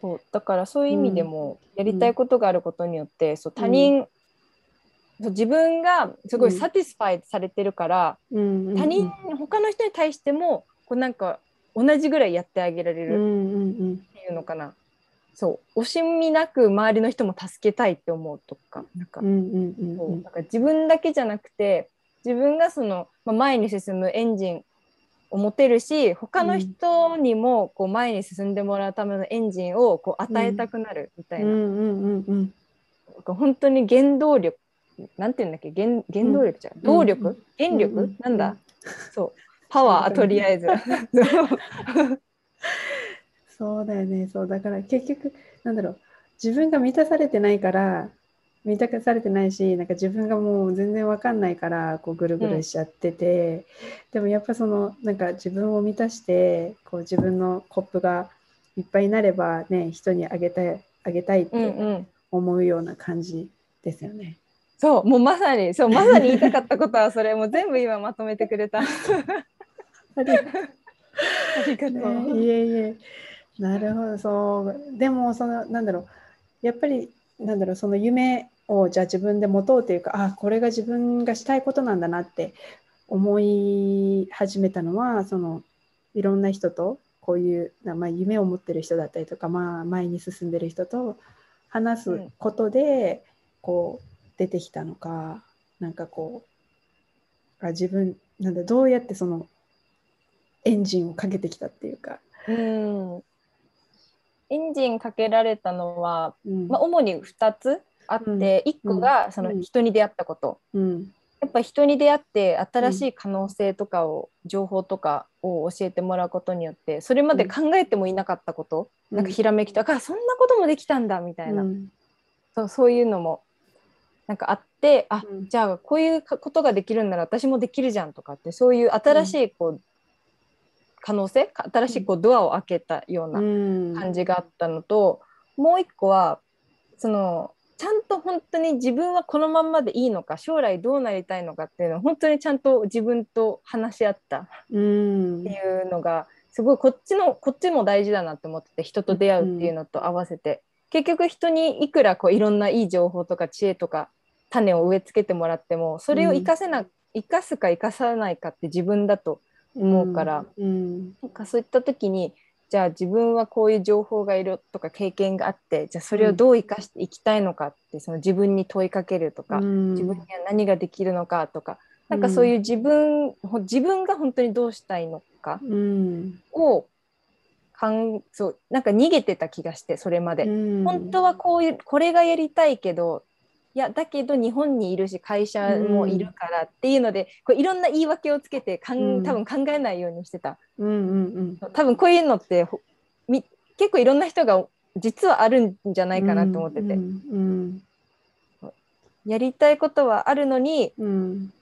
そうだからそういう意味でもやりたいことがあることによって、そう他人、そう自分がすごい satisfy されてるから、うん他人他の人に対してもこうなんか同じぐらいやってあげられるうんうんっていうのかな、そう惜しみなく周りの人も助けたいって思うとかなんか自分だけじゃなくて自分がその、まあ、前に進むエンジンを持てるし他の人にもこう前に進んでもらうためのエンジンをこう与えたくなるみたいな,、本当に原動力なんていうんだっけ？原原動力じゃん、うん。動力、うん原力、うんなんだ？そう。パワーとりあえず。そうだよね。そう。だから結局なんだろう。自分が満たされてないから満たされてないしなんか自分がもう全然わかんないからこうぐるぐるしちゃってて、でもやっぱそのなんか自分を満たしてこう自分のコップがいっぱいになればね人にあげたいあげたいっうんうてん思うような感じですよね。そうもうまさにそうまさに言いたかったことはそれもう全部今まとめてくれた。ありがとう、ね、いえいえ。なるほど。そう。でもそのなんだろう。やっぱりなんだろうその夢をじゃあ自分で持とうというかあこれが自分がしたいことなんだなって思い始めたのはそのいろんな人とこういう、まあ、夢を持ってる人だったりとか、まあ、前に進んでる人と話すことで、こう出てきたのかなんかこうあ自分なんだどうやってそのエンジンをかけてきたっていうか。うんエンジンかけられたのは、うん。まあ、主に2つあって、うん。1個がそのうん。人に出会ったこと、うん。やっぱ人に出会って新しい可能性とかを、情報とかを教えてもらうことによってそれまで考えてもいなかったこと、なんかひらめきとか、あそんなこともできたんだみたいな、うん。そうそういうのもなんかあってあ、うん。じゃあこういうことができるんなら私もできるじゃんとかってそういう新しいこう、可能性？新しいこうドアを開けたようなうん。感じがあったのと、もう一個はそのちゃんと本当に自分はこのまんまでいいのか将来どうなりたいのかっていうのを本当にちゃんと自分と話し合ったっうん。ていうのがすごいこっちのこっちも大事だなって思ってて人と出会うっていうのと合わせて、結局人にいくらこういろんないい情報とか知恵とか種を植え付けてもらってもそれを活かせな、生かすか生かさないかって自分だと思うから、うん。なんかそういった時にじゃあ自分はこういう情報がいるとか経験があってじゃあそれをどう生かしていきたいのかって、その自分に問いかけるとか、うん。自分には何ができるのかとか、なんかそういう自分ほ自分が本当にどうしたいのかうん。をかんそうなんか逃げてた気がしてそれまで、うん。本当はこういうこれがやりたいけどいやだけど日本にいるし会社もいるからっていうので、こういろんな言い訳をつけてかんうん。多分考えないようにしてた。うんうん多分こういうのってほみ結構いろんな人が実はあるんじゃないかなと思ってて、うんやりたいことはあるのにうん。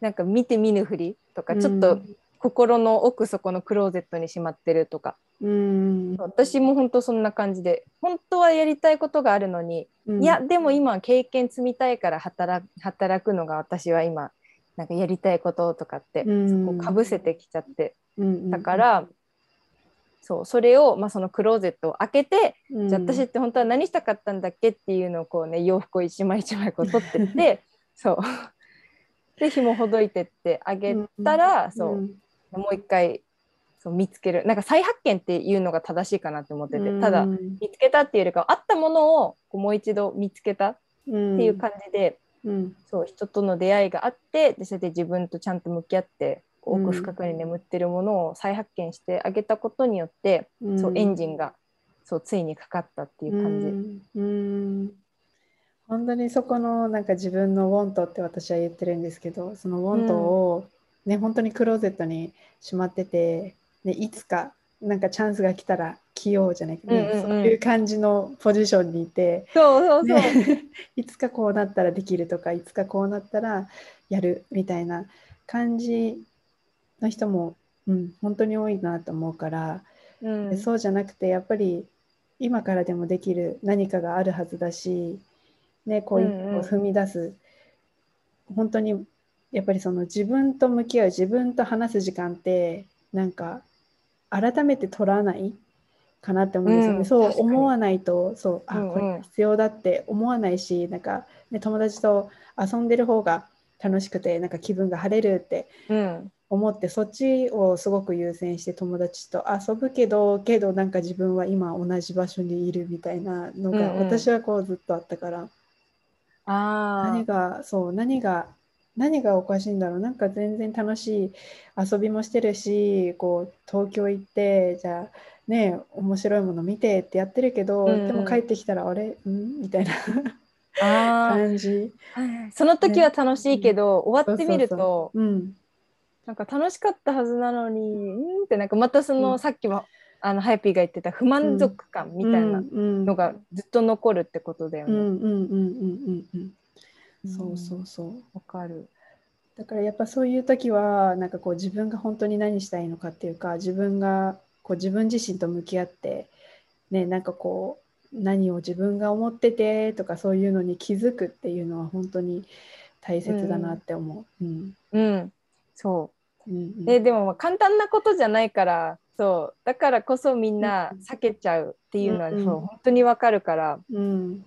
なんか見て見ぬふりとか、うんちょっと心の奥底のクローゼットにしまってるとかうん。私も本当そんな感じで本当はやりたいことがあるのに、うん。いやでも今は経験積みたいから働働くのが私は今なんかやりたいこととかって、うん。こうかぶせてきちゃって。うんだから、そうそれを、まあ、そのクローゼットを開けて、うん。じゃあ私って本当は何したかったんだっけっていうのをこうね洋服を一枚一枚こう取ってって そう。で紐ほどいてってあげたら、そううん。もう一回そう見つける。なんか再発見っていうのが正しいかなって思ってて、ただうん見つけたっていうよりかはあったものをこうもう一度見つけたっていう感じで、うん。そう人との出会いがあってでそれで自分とちゃんと向き合って奥深くに眠ってるものを再発見してあげたことによって、うん。そうエンジンがそうついにかかったっていう感じ。うん。うん。本当にそこのなんか自分のウォントって私は言ってるんですけどそのウォントを、ね本当にクローゼットにしまってて、ね、いつかなんかチャンスが来たら着ようじゃないけど、ねうんうんうん。そういう感じのポジションにいて、そうそうそう、ね いつかこうなったらできるとかいつかこうなったらやるみたいな感じの人も、うん、本当に多いなと思うから。うん。でそうじゃなくてやっぱり今からでもできる何かがあるはずだし、ね、こう一うんうん。歩踏み出す、本当にやっぱりその自分と向き合う自分と話す時間ってなんか改めて取らないかなって思うんですよね、うんそう思わないとそうあ、うんうん。これ必要だって思わないしなんか、ね、友達と遊んでる方が楽しくてなんか気分が晴れるってうん思ってそっちをすごく優先して友達と遊ぶけどけどなんか自分は今同じ場所にいるみたいなのが、うんうん。私はこうずっとあったから。あ何がそう何が何がおかしいんだろう。なんか全然楽しい遊びもしてるしこう東京行ってじゃあね面白いもの見てってやってるけど、うん。うんでも帰ってきたらあれ？ん？みたいな感じ。ーその時は楽しいけど、終わってみるとうん。なんか楽しかったはずなのにうんってなんかまたその、うん。さっきもあのハヤピーが言ってた不満足感みたいなののがずっと残るってことだよね。そうそうそう。わかる。だからやっぱそういう時はなんかこう自分が本当に何したいのかっていうか自分がこう自分自身と向き合ってねなんかこう何を自分が思っててとかそういうのに気づくっていうのは本当に大切だなって思う。うん。うん、そう。んうん。う。ででもまあ簡単なことじゃないからそう。だからこそみんなうん。避けちゃうっていうのは、うん。そう本当にわかるから。うん。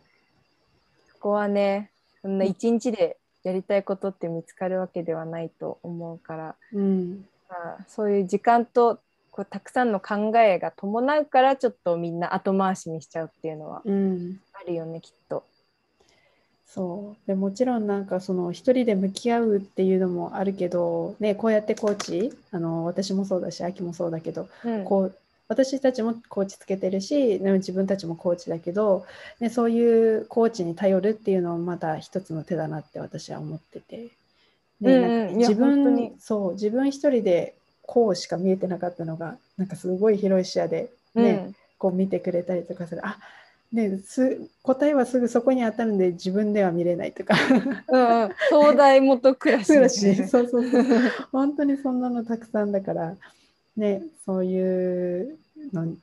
そこはねそんな一日でやりたいことって見つかるわけではないと思うから、うんまあ、そういう時間とこうたくさんの考えが伴うからちょっとみんな後回しにしちゃうっていうのはうん。あるよねきっと。そう。でもちろんなんかその一人で向き合うっていうのもあるけど、ね、こうやってコーチあの私もそうだし秋もそうだけどうん。こう私たちもコーチつけてるし自分たちもコーチだけど、ね、そういうコーチに頼るっていうのもまた一つの手だなって私は思ってて、ね自分そう自分一人でこうしか見えてなかったのがなんかすごい広い視野で、ねうん。こう見てくれたりとかする。あねす答えはすぐそこにあったので自分では見れないとか。うんうん、東大元暮らしそうだしそうそうそう。本当にそんなのたくさんだからねそういうの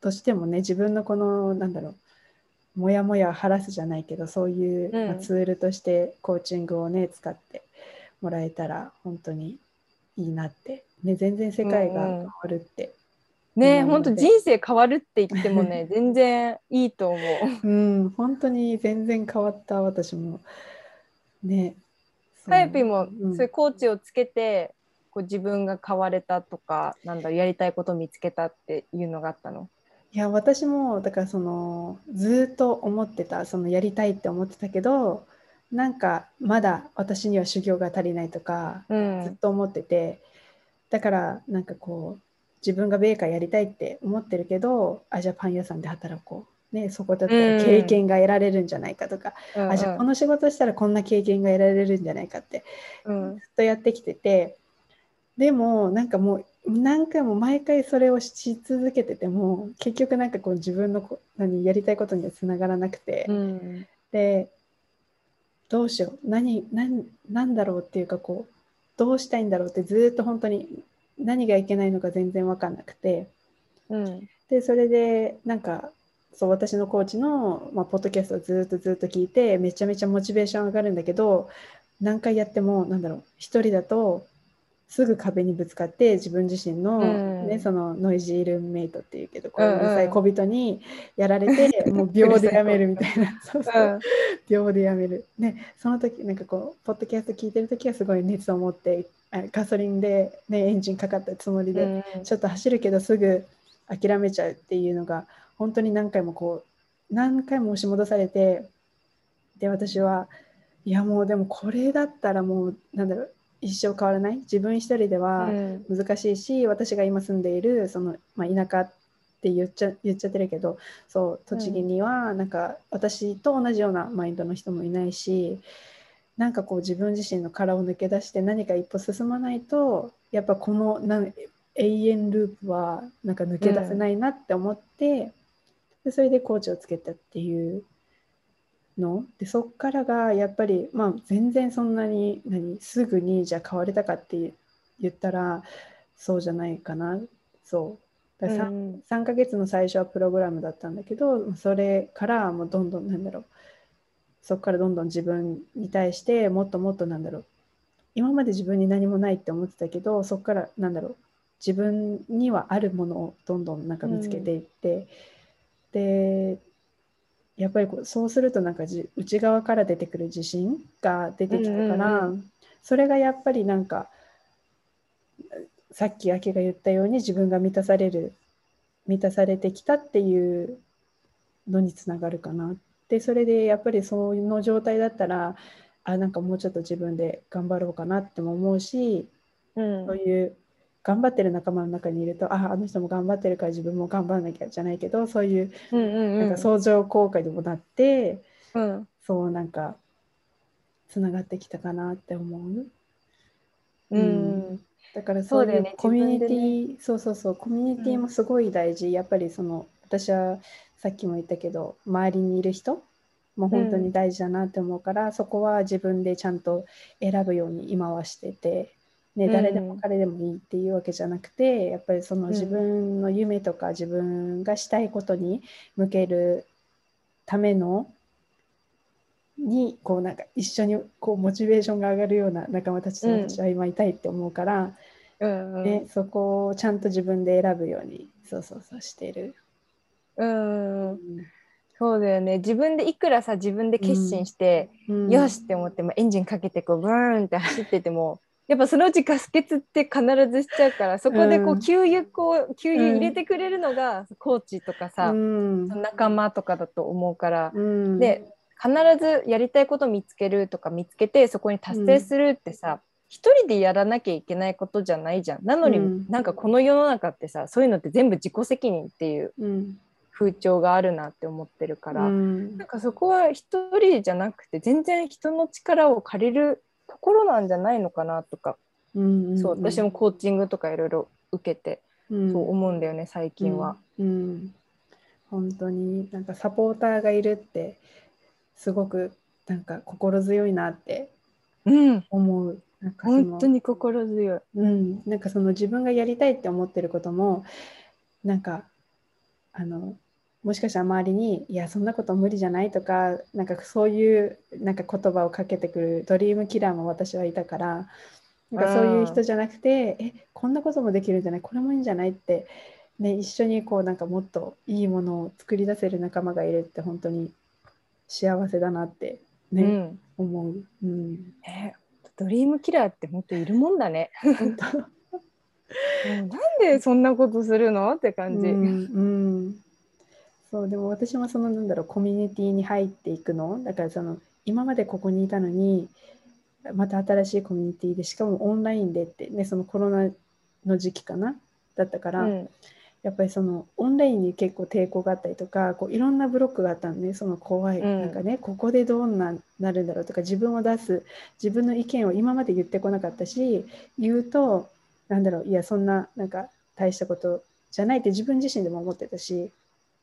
としてもね自分のこのなんだろうモヤモヤを晴らすじゃないけどそういう、うんまあツールとしてコーチングをね使ってもらえたら本当にいいなって、ね、全然世界が変わるって、ねなので本当人生変わるって言ってもね 全然いいと思う。うん本当に全然変わった私も。ねタイピーもうん。そういうコーチをつけてこう自分が変われたとかなんだろうやりたいことを見つけたっていうのがあったの？いや私もだからそのずーっと思ってたそのやりたいって思ってたけどなんかまだ私には修行が足りないとかうずっんと思ってて、だからなんかこう自分がベーカーやりたいって思ってるけどあじゃあパン屋さんで働こう、ね、そこだったら経験が得られるんじゃないかとか、うん。あじゃあこの仕事したらこんな経験が得られるんじゃないかってうん。ずっとやってきててでもなんかもう何回も毎回それをし続けてても結局なんかこう自分のこ何やりたいことにはつながらなくて、うん。でどうしよう。何何何だろうっていうかこうどうしたいんだろうってずっと本当に何がいけないのか全然分かんなくて。うん。でそれでなんかそう私のコーチの、まあ、ポッドキャストをずっとずっと聞いてめちゃめちゃモチベーション上がるんだけど何回やってもなんだろう一人だとすぐ壁にぶつかって自分自身の,、うん。ね、そのノイジールームメイトっていうけどこうるさい小人にやられて、もう秒でやめるみたいな。そうそう。秒でやめる。ね、その時なんかこうポッドキャスト聞いてる時はすごい熱を持ってあガソリンで、ね、エンジンかかったつもりで、うん。ちょっと走るけどすぐ諦めちゃうっていうのが本当に何回もこう何回も押し戻されてで私はいやもうでもこれだったらもうなんだろう一生変わらない？自分一人ではうん。難しいし、私が今住んでいるその、まあ、田舎って言っちゃ言っちゃってるけどそう栃木にはなんか私と同じようなマインドの人もいないしなんかこう自分自身の殻を抜け出して何か一歩進まないとやっぱこのなん永遠ループはなんか抜け出せないなって思って、でそれでコーチをつけたっていうの？でそっからがやっぱり、まあ、全然そんなに何？すぐにじゃあ変われたかって言ったらそうじゃないかな。そう。だからさんうん3ヶ月の最初はプログラムだったんだけどそれからもうどんどんなんだろう。そこからどんどん自分に対してもっともっとなんだろう。今まで自分に何もないって思ってたけどそこからなんだろう。自分にはあるものをどんどんなんか見つけていって、でやっぱりこうそうするとなんかじ内側から出てくる自信が出てきたから、うんうんそれがやっぱりなんかさっきあきが言ったように自分が満たされる満たされてきたっていうのにつながるかな。でそれでやっぱりその状態だったらあなんかもうちょっと自分で頑張ろうかなっても思うしうん。そういう頑張ってる仲間の中にいるとああの人も頑張ってるから自分も頑張らなきゃじゃないけどそういううんうんなんか相乗効果にもなって、うん。そうなんかつながってきたかなって思う。うん。だからそういうね。コミュニティ、そうそうそう、コミュニティもすごい大事。やっぱりその、私はさっきも言ったけど、周りにいる人も本当に大事だなって思うから、そこは自分でちゃんと選ぶように今はしてて、ね、うん誰でも彼でもいいっていうわけじゃなくて、やっぱりそのん。自分の夢とか自分がしたいことに向けるためのにこうなんか一緒にこうモチベーションが上がるような仲間たちとうん私は今いたいって思うから、うんうん。ね、そこをちゃんと自分で選ぶようにそうそうそうしてる。うんそうだよね。自分でいくらさ自分で決心して、うん。よしって思って、まあ、エンジンかけてこうブーンって走っててもやっぱそのうちガス欠って必ずしちゃうからそこでこううん。給油こう給油入れてくれるのがコーチとかさ、うん。仲間とかだと思うから、うん。で必ずやりたいこと見つけるとか見つけてそこに達成するってさ、一人でやらなきゃいけないことじゃないじゃん。なのに、うん。なんかこの世の中ってさそういうのって全部自己責任っていううん。風潮があるなって思ってるから、うん。なんかそこは一人じゃなくて全然人の力を借りるところなんじゃないのかなとか、うんそう私もコーチングとかいろいろ受けて、うんそう思うんだよね最近は。うんうん本当になんかサポーターがいるってすごくなんか心強いなってうん、思う。なんかその本当に心強い。うん、なんかその自分がやりたいって思ってることもなんかあのもしかしたら周りに「いやそんなこと無理じゃない」とかなんかそういうなんか言葉をかけてくるドリームキラーも私はいたからなんかそういう人じゃなくて「えこんなこともできるんじゃない？これもいいんじゃない?」って、ね、一緒にこうなんかもっといいものを作り出せる仲間がいるって本当に幸せだなって、ねうん思う。うん、ねドリームキラーって本当いるもんだね。なんでそんなことするの？って感じ。うんうんそうでも私もそのなんだろうコミュニティに入っていくの？だからその今までここにいたのにまた新しいコミュニティでしかもオンラインでってねそのコロナの時期かな？だったから、うん。やっぱりそのオンラインに結構抵抗があったりとかこういろんなブロックがあったのね。その怖い、うんなんかねここでどうななるんだろうとか自分を出す自分の意見を今まで言ってこなかったし言うとなんだろういやそんななんか大したことじゃないって自分自身でも思ってたし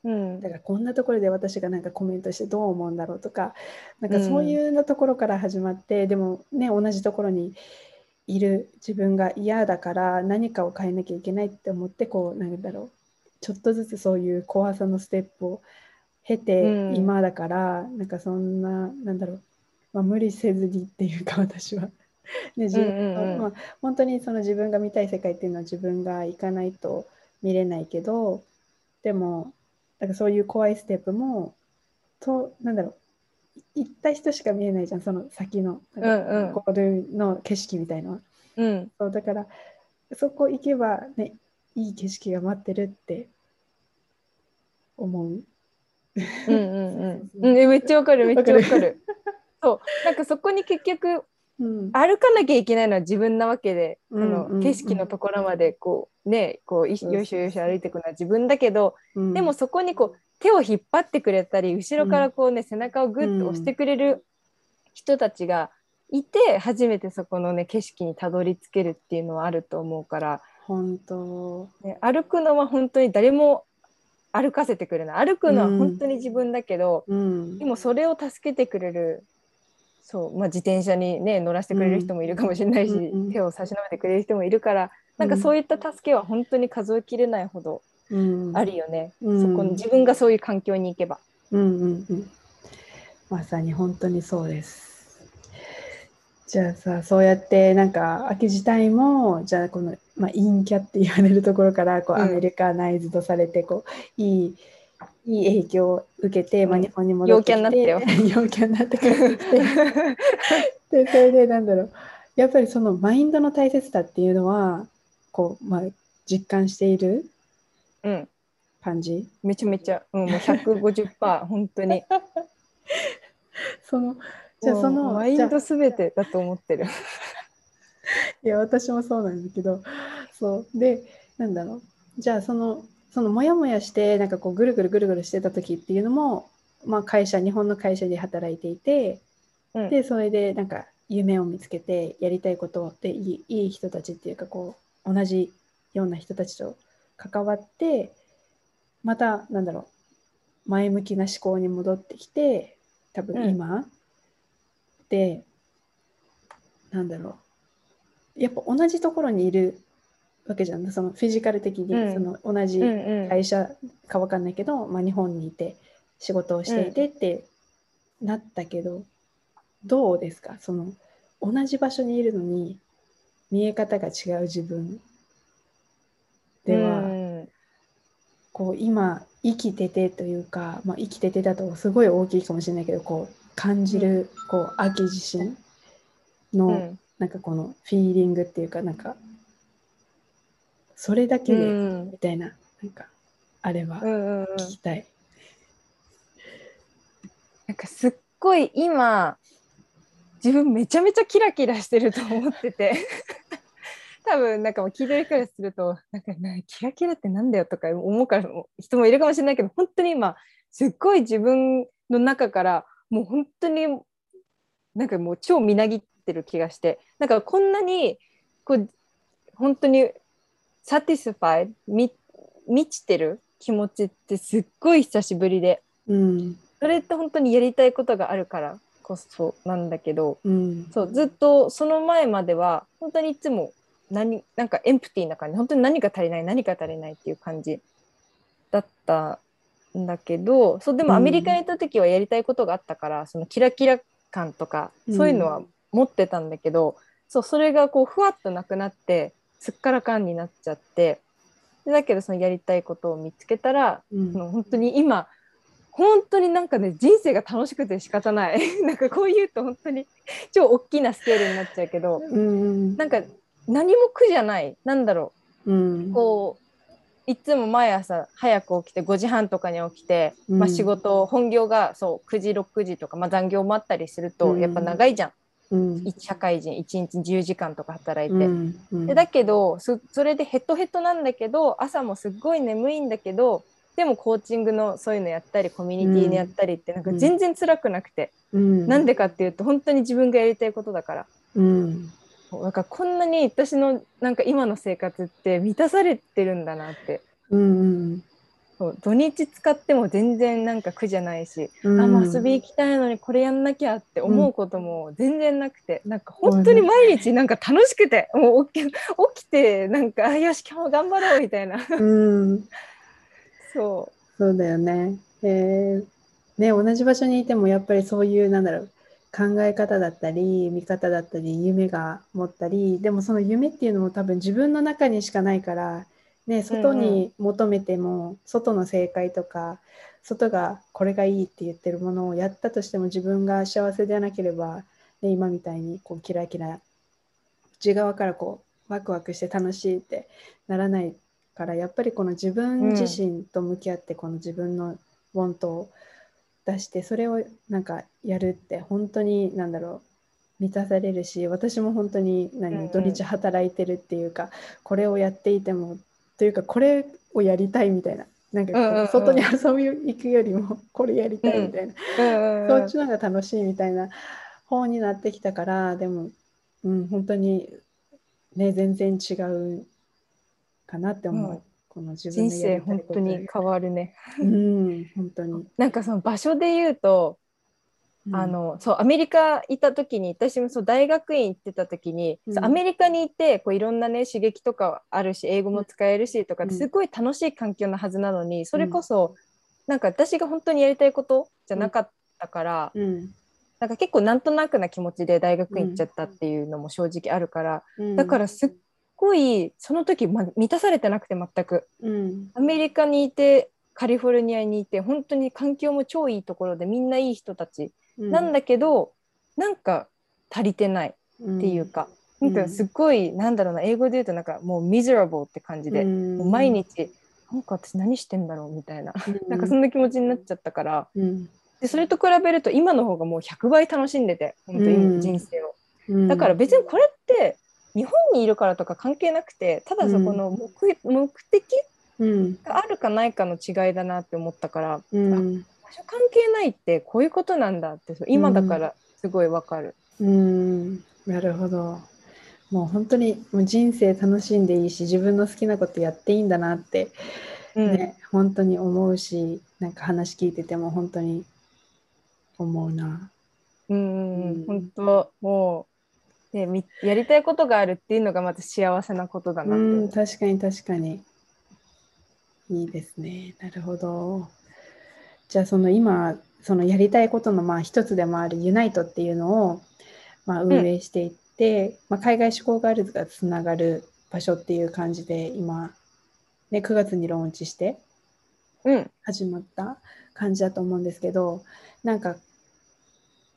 うん。だからこんなところで私がなんかコメントしてどう思うんだろうとかなんかそういうのところから始まって、でもね同じところにいる自分が嫌だから何かを変えなきゃいけないって思ってこうなんだろうちょっとずつそういう怖さのステップを経てうん。今だから、なんかそんななんだろう、まあ、無理せずにっていうか 私は。で自分うんうんうん。まあ、本当にその自分が見たい世界っていうのは自分が行かないと見れないけどでもなんかそういう怖いステップもとなんだろう行った人しか見えないじゃんその先のゴールの景色みたいのは。うん。そうだからそこ行けばねいい景色が待ってるって思う。うんうんうん。うんえめっちゃわかるめっちゃわかる。そう。なんかそこに結局うん。歩かなきゃいけないのは自分なわけで、うんあの景色のところまでこうねこうよいしょよいしょ歩いていくのは自分だけど、うん。でもそこにこう手を引っ張ってくれたり後ろからこうね、背中をグッと押してくれる人たちがいて初めてそこのね景色にたどり着けるっていうのはあると思うから、本当。ね、歩くのは本当に誰も歩かせてくれない。歩くのは本当に自分だけど、うん。でもそれを助けてくれるそう、まあ、自転車にね乗らせてくれる人もいるかもしれないし、うんうん手を差し伸べてくれる人もいるからなんかそういった助けは本当に数えきれないほどうんあるよね、うんそこに自分がそういう環境に行けば。うんうんうん。まさに本当にそうです。じゃあさ、そうやってなんか秋自体も、じゃあこの、まあ、陰キャって言われるところからこう、うんアメリカナイズドされてこういいいい影響を受けて、まあ、うん日本に戻ってきて。陽キャになったよ。陽キャになって帰ってきて でそれでなんだろう。やっぱりそのマインドの大切さっていうのはこう、まあ、実感しているうん、感じ？めちゃめちゃ、うん、もう150% 本当に。そのじゃあそのマインドすべてだと思ってる。いや、私もそうなんだけど、そう。で、なんだろう。じゃあ、その、その、もやもやして、なんかこう、ぐるぐるぐるぐるしてた時っていうのも、まあ、会社、日本の会社で働いていて、うん。で、それで、なんか、夢を見つけて、やりたいことでいい、いい人たちっていうか、こう、同じような人たちと関わって、また、なんだろう、前向きな思考に戻ってきて、多分うん。今、で、なんだろう、やっぱ同じところにいるわけじゃん。そのフィジカル的に、うん。その同じうんうん。会社かわかんないけど、まあ、日本にいて仕事をしていてってなったけど、どうですか？その同じ場所にいるのに見え方が違う自分では、うん。こう今生きててというか、まあ、生きててだとすごい大きいかもしれないけどこう感じる、こう秋自身の、うん。なんかこのフィーリングっていうかなんかそれだけでうん。みたいな、なんかあればうんうんうん。聞きたい。なんかすっごい今自分めちゃめちゃキラキラしてると思ってて。多分なんかもう聞いてる人からするとなんかなキラキラってなんだよとか思うから人もいるかもしれないけど本当に今すっごい自分の中からもう本当になんかもう超みなぎってる気がして。なんかこんなにこう本当に satisfy み満ちてる気持ちってすっごい久しぶりで。うん。それって本当にやりたいことがあるからこそなんだけど。うん。そうずっとその前までは本当にいつも何なんか empty な感じ。本当に何か足りない何か足りないっていう感じだったんだけど。そうでもうん。アメリカにいた時はやりたいことがあったから、そのキラキラ感とかそういうのは持ってたんだけど、そうそれがこうふわっとなくなってすっからかんになっちゃってでだけどそのやりたいことを見つけたらうん。もう本当に今本当になんかね人生が楽しくて仕方ない。なんかこう言うと本当に超大きなスケールになっちゃうけどうん。なんか何も苦じゃない。なんだろう。ん。うこういつも毎朝早く起きて5時半とかに起きて、まあ、うん仕事本業がそう9時6時とか、まあ、残業もあったりするとうん。やっぱ長いじゃん、うん。社会人1日10時間とか働いて。うんうん。でだけどそそれでヘトヘトなんだけど朝もすっごい眠いんだけどでもコーチングのそういうのやったりコミュニティにやったりってなんか全然辛くなくて、うん。なんでかっていうと本当に自分がやりたいことだから。うん。だからこんなに私のなんか今の生活って満たされてるんだなって。うんそう土日使っても全然なんか苦じゃないし、うん。あ遊び行きたいのにこれやんなきゃって思うことも全然なくて、なんか本当に毎日なんか楽しくてもう起き 起きてなんかあよし今日も頑張ろうみたいな。うん。そそうだよね。えー。ね同じ場所にいてもやっぱりそういうなんだろう考え方だったり見方だったり夢が持ったりでもその夢っていうのも多分自分の中にしかないから、ね、外に求めても外の正解とか外がこれがいいって言ってるものをやったとしても自分が幸せでなければ、ね、今みたいにこうキラキラ内側からこうワクワクして楽しいってならないからやっぱりこの自分自身と向き合ってこの自分のウォントを出してそれをなんかやるって本当に何だろう満たされるし私も本当に何、土日働いてるっていうかこれをやっていてもというかこれをやりたいみたいな。なんか外に遊びに行くよりも これやりたいみたいな、うんうんそっちの方が楽しいみたいな方になってきたからでも、うん、本当にね全然違うかなって思う、うん。この自分人生本当に変わるね。うん本当に、なんかその場所で言うと、うんあのそうアメリカいた時に私もそう大学院行ってた時に、うん。アメリカにいてこういろんなね刺激とかあるし英語も使えるしとかってうんすごい楽しい環境なはずなのに、それこそなんか私が本当にやりたいことじゃなかったから、うん。なんか結構なんとなくな気持ちで大学院行っちゃったっていうのも正直あるから、うん。だからすっごいその時、ま、満たされてなくて全く。うん。アメリカにいてカリフォルニアにいて本当に環境も超いいところでみんないい人たちなんだけど、なんか足りてないっていうか、うん。なんかすっごいなんだろうな英語で言うとなんかもう miserable って感じで、もう毎日なんか私何してんだろうみたいな、なんかそんな気持ちになっちゃったからうん。でそれと比べると今の方がもう100倍楽しんでて本当にうん。人生を、うん。だから別にこれって日本にいるからとか関係なくてただそこの目,、目的うん。があるかないかの違いだなって思ったから、うん場所関係ないってこういうことなんだって今だからすごいわかる。うん。なるほど。もう本当にもう人生楽しんでいいし自分の好きなことやっていいんだなってうん。ね、本当に思うしなんか話聞いてても本当に思うな。うんううん。ん、本当もう、ね、みやりたいことがあるっていうのがまた幸せなことだなって。確かに確かに。いいですね。なるほどじゃあその今そのやりたいことのまあ一つでもあるユナイトっていうのをまあ運営していって、まあ、海外志向ガールズがつながる場所っていう感じで今、ね、9月にローンチしてうん。始まった感じだと思うんですけどなんか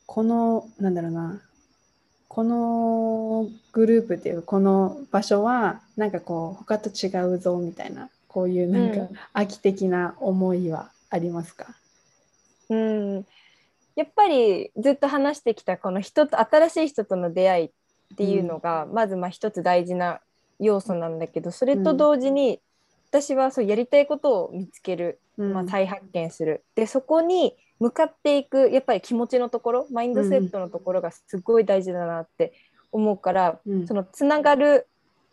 このなんだろうなこのグループっていうこの場所はなんかこう他と違うぞみたいなこういうなんかうん。秋的な思いはありますか、うん、やっぱりずっと話してきたこの人と新しい人との出会いっていうのが、まずまあ一つ大事な要素なんだけどそれと同時に、私はそうやりたいことを見つける、うん。まあ、再発見する。でそこに向かっていくやっぱり気持ちのところマインドセットのところがすごい大事だなって思うから、うん。そのつながる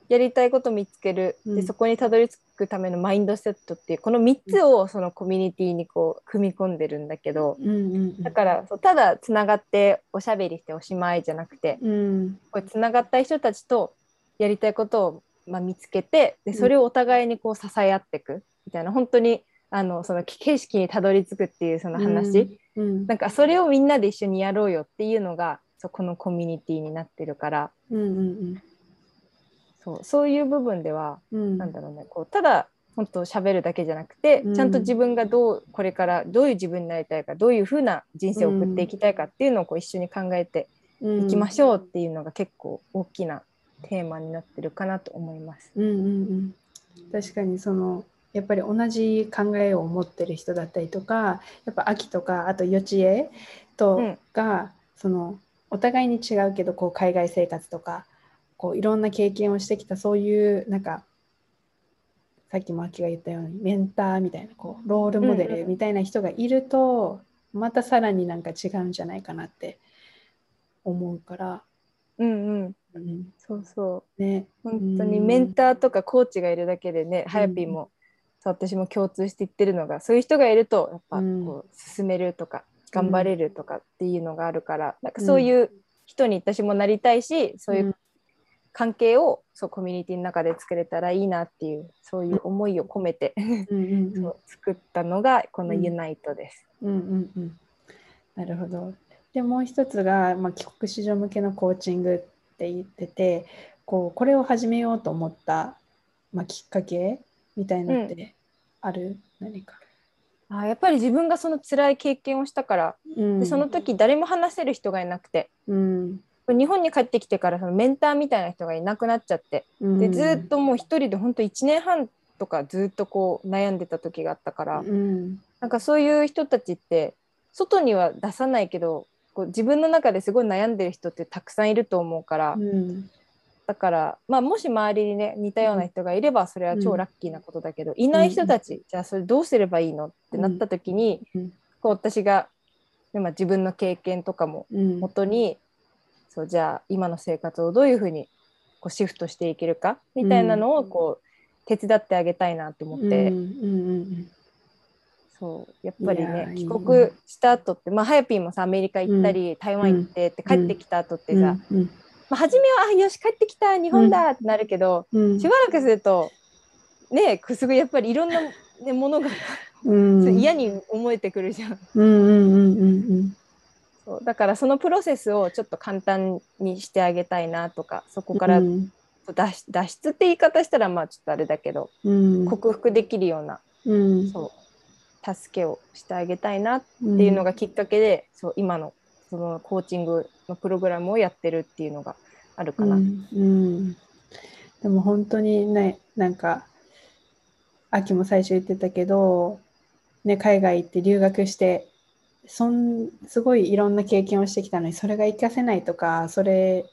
やりたいこと見つける、うん。でそこにたどり着くためのマインドセットっていうこの3つをそのコミュニティにこう組み込んでるんだけどうんうんだからそうただつながっておしゃべりしておしまいじゃなくてうん。これつながった人たちとやりたいことを、まあ、見つけてでそれをお互いにこう支え合っていくみたいな本当にあのその景色にたどり着くっていうその話、うん。なんかそれをみんなで一緒にやろうよっていうのがそうこのコミュニティになってるから。うんうんそうそういう部分ではうん。なんだろうねこうただ本当喋るだけじゃなくて、うん。ちゃんと自分がどうこれからどういう自分になりたいかどういうふうな人生を送っていきたいかっていうのをこう一緒に考えてうん。いきましょうっていうのが結構大きなテーマになってるかなと思います。うんうんうん、確かにそのやっぱり同じ考えを持ってる人だったりとかやっぱ秋とかあと幼稚園とうん。が、そのお互いに違うけどこう海外生活とかこういろんな経験をしてきたそういうなんかさっきも秋が言ったようにメンターみたいなこうロールモデうんうんルみたいな人がいると、またさらになんか違うんじゃないかなって思うから、うんうん、うん、そうそう。ね。本当にうん。メンターとかコーチがいるだけでね、はやぴーもそう私も共通して言ってるのがそういう人がいるとやっぱうん。こう進めるとか頑張れるとかっていうのがあるから、なんかそういう人に私もなりたいし、そういう関係をそうコミュニティの中で作れたらいいなっていうそういう思いを込めて、作ったのがこのユナイトです。うんうんうん、なるほど。でもう一つが、まあ、帰国子女向けのコーチングって言っててこうこれを始めようと思った、まあ、きっかけみたいなのってある、何か、あやっぱり自分がその辛い経験をしたから、うん。でその時誰も話せる人がいなくて。うん日本に帰ってきてからそのメンターみたいな人がいなくなっちゃってうん、でずっともう一人で本当1年半とかずっとこう悩んでた時があったから、うん。なんかそういう人たちって外には出さないけどこう自分の中ですごい悩んでる人ってたくさんいると思うから、うん。だから、まあ、もし周りにね似たような人がいればそれは超ラッキーなことだけど、いない人たち、じゃあそれどうすればいいのってなった時に、うん。こう私が、でまあ、自分の経験とかもうん。元にじゃあ今の生活をどういうふうにこうシフトしていけるかみたいなのをこう手伝ってあげたいなと思って、うんうんそうやっぱりね帰国した後ってまあはやぴーもさアメリカ行ったり、台湾行ってって帰ってきた後ってさ、うん。うん。まあ、初めはあよし帰ってきた日本だってなるけど、うん。しばらくするとねくすぐやっぱりいろんな、ね、ものがうん。嫌に思えてくるじゃん。うんうんうんうんそう。だからそのプロセスをちょっと簡単にしてあげたいなとかそこうんからうん。脱出脱出って言い方したらまあちょっとあれだけど、うん。克服できるようなうん。そう助けをしてあげたいなっうんていうのがきっかけで、そう今のそのコーチングのプログラムをやってるっていうのがあるかな。うん。うん。でも本当にねなんか秋も最初言ってたけど、ね、海外行って留学してそんすごいいろんな経験をしてきたのにそれが活かせないとかそれ、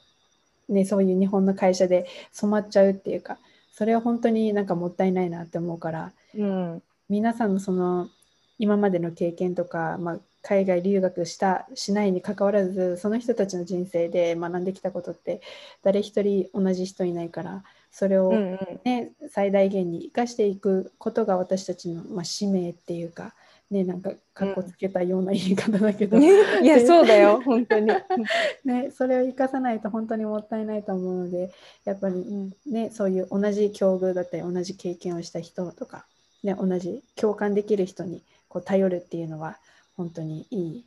ね、そういう日本の会社で染まっちゃうっていうかそれは本当になんかもったいないなって思うからうん。皆さんのその今までの経験とか、まあ、海外留学したしないにかかわらずその人たちの人生で学んできたことって誰一人同じ人いないからそれを、うんうん。ね最大限に生かしていくことが私たちの、まあ、使命っていうか、ね、なんかかっこつけたような言い方だけど、いやそうだよ本当に。ね、それを生かさないと本当にもったいないと思うのでやっぱりうん。ね、そういう同じ境遇だったり同じ経験をした人とか、ね、同じ共感できる人にこう頼るっていうのは本当にいい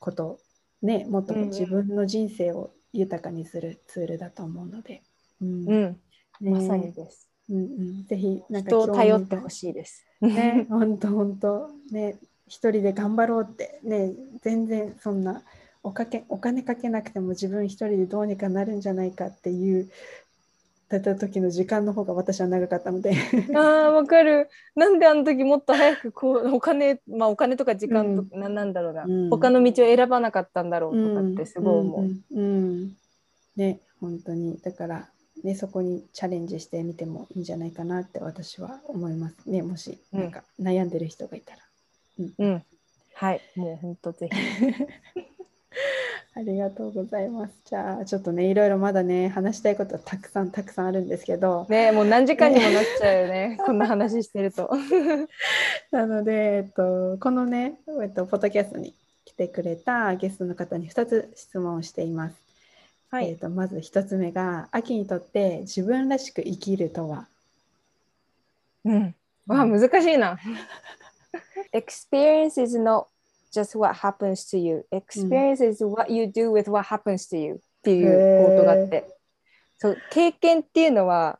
こと、ね、もっとうんうん。自分の人生を豊かにするツールだと思うので、うん。うん。ね。まさにです。うんうん、ぜひなんか人を頼っていほしいです。ね、本当本当ね、一人で頑張ろうってね、全然そんなおかけお金かけなくても自分一人でどうにかなるんじゃないかっていうたた時の時間の方が私は長かったので、ああわかる。なんであの時もっと早くこうお金まあお金とか時間とか、ななんだろうな、うん他の道を選ばなかったんだろうとかってすごい思う。んうんうんね、本当にだからねそこにチャレンジしてみてもいいんじゃないかなって私は思いますね。もしうんなんか悩んでる人がいたら。うん。はいもう本当ぜひ。ありがとうございます。じゃあちょっとねいろいろまだね話したいことはたくさんたくさんあるんですけど、ねもう何時間にもなっちゃうよね こんな話してると。なので、えっと、このね、えっと、ポッドキャストに来てくれたゲストの方に2つ質問をしています。はい。えっと、まず1つ目が、秋にとって自分らしく生きるとはうん。わあ難しいな。Experience is not just what happens to you. Experience is what you do with what happens to you っていうコートがあって。そう経験っていうのは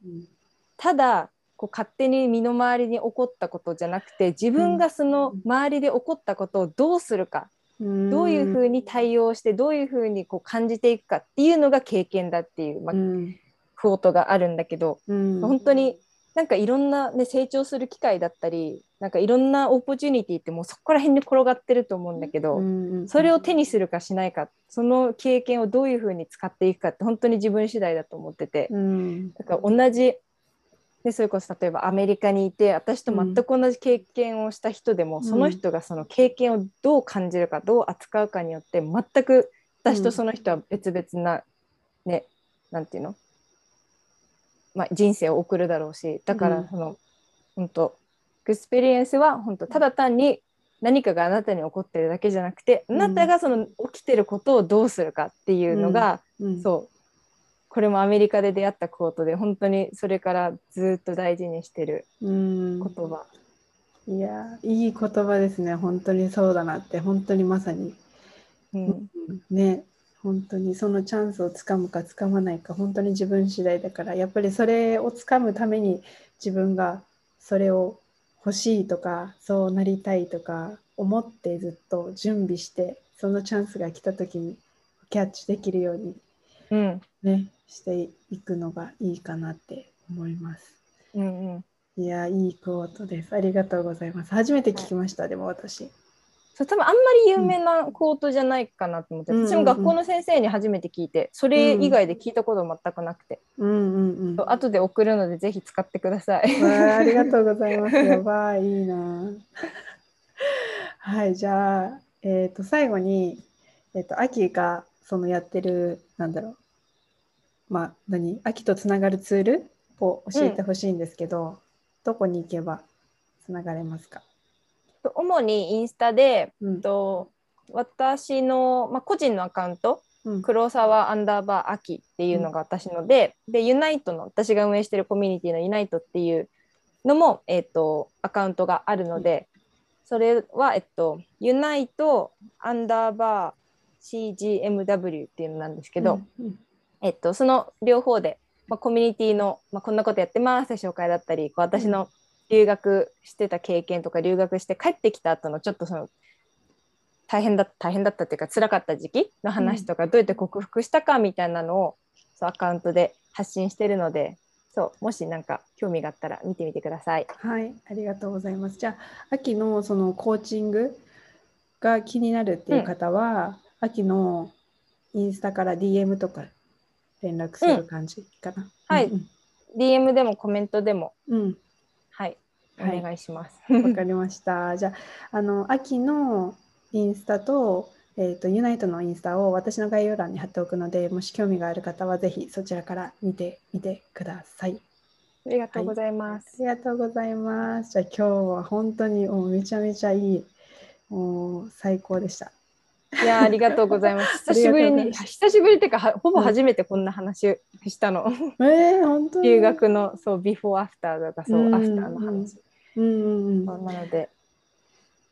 ただこう勝手に身の回りに起こったことじゃなくて自分がその周りで起こったことをどうするか、どういうふうに対応してどういうふうにこう感じていくかっていうのが経験だっていう、まあうん。クォートがあるんだけど、うん。本当になんかいろんな、ね、成長する機会だったりなんかいろんなオポチュニティってもうそこら辺に転がってると思うんだけど、うんそれを手にするかしないかその経験をどういうふうに使っていくかって本当に自分次第だと思ってて。うん。だから同じでそれこそ例えばアメリカにいて私と全く同じ経験をした人でも、ん。その人がその経験をどう感じるかどう扱うかによって全く私とその人は別々な、ねなんていうの、まあ、人生を送るだろうしだかうん。らその、本当 experience は本当ただ単に何かがあなたに起こってるだけじゃなくて、うん。あなたがその起きてることをどうするかっていうのが、うん。そう。これもアメリカで出会った quote で本当にそれからずっと大事にしてるうん。言葉、いやいい言葉ですね本当にそうだなって本当にまさに。うん。ね。本当にそのチャンスをつかむかつかまないか本当に自分次第だからやっぱりそれをつかむために自分がそれを欲しいとかそうなりたいとか思ってずっと準備してそのチャンスが来た時にキャッチできるようにうんねしていくのがいいかなって思います。うんうんいやいいクオートです。ありがとうございます。初めて聞きましたでも私。そう多分あんまり有名なコートじゃないかなと思って、うん私も学校の先生に初めて聞いてそれ以外で聞いたこと全くなくて、うんうんうん。後で送るのでぜひ使ってください。わあありがとうございます。やばい、いいな。はい、じゃあ、えっ、と、最後に、えっ、と、秋がそのやってる、なんだろう。まあ、何？秋とつながるツールを教えてほしいんですけど、どこに行けばつながれますか？主にインスタでうん。と私の、まあ、個人のアカウントうん。黒沢アンダーバー秋っていうのが私ので、でユナイトの私が運営してるコミュニティのユナイトっていうのも、えっとアカウントがあるので、それは、えっと、ユナイトアンダーバー CGMW っていうのなんですけど、うん。えっと、その両方で、まあ、コミュニティの、まあ、こんなことやってますって紹介だったりこう私の留学してた経験とか留学して帰ってきた後のちょっとその大変だ大変だったっていうか辛かった時期の話とか、どうやって克服したかみたいなのをそうアカウントで発信してるのでそうもしなんか興味があったら見てみてください。はい、ありがとうございます。じゃあ、秋のそのコーチングが気になるっていう方は、秋のインスタから DM とか連絡する感じかな？はいうん DM でもコメントでも、うん。はい、おはい願いします。う んわかりました。じゃあ、あの、秋のインスタと、えっと、ユナイトのインスタを私の概要欄に貼っておくので、もし興味がある方はぜひそちらから見てみてください。ありがとうございます。ありがとうございます。じゃあ今日は本当にもうめちゃめちゃいい、もう最高でした。いやーありがとうございます。あ 久しぶりに久しぶりっていうかはほぼ初めてこんな話したの。えー、本当に？留学のそうビフォーアフターとかそう、うんアフターの話。うんうんうん。そうなので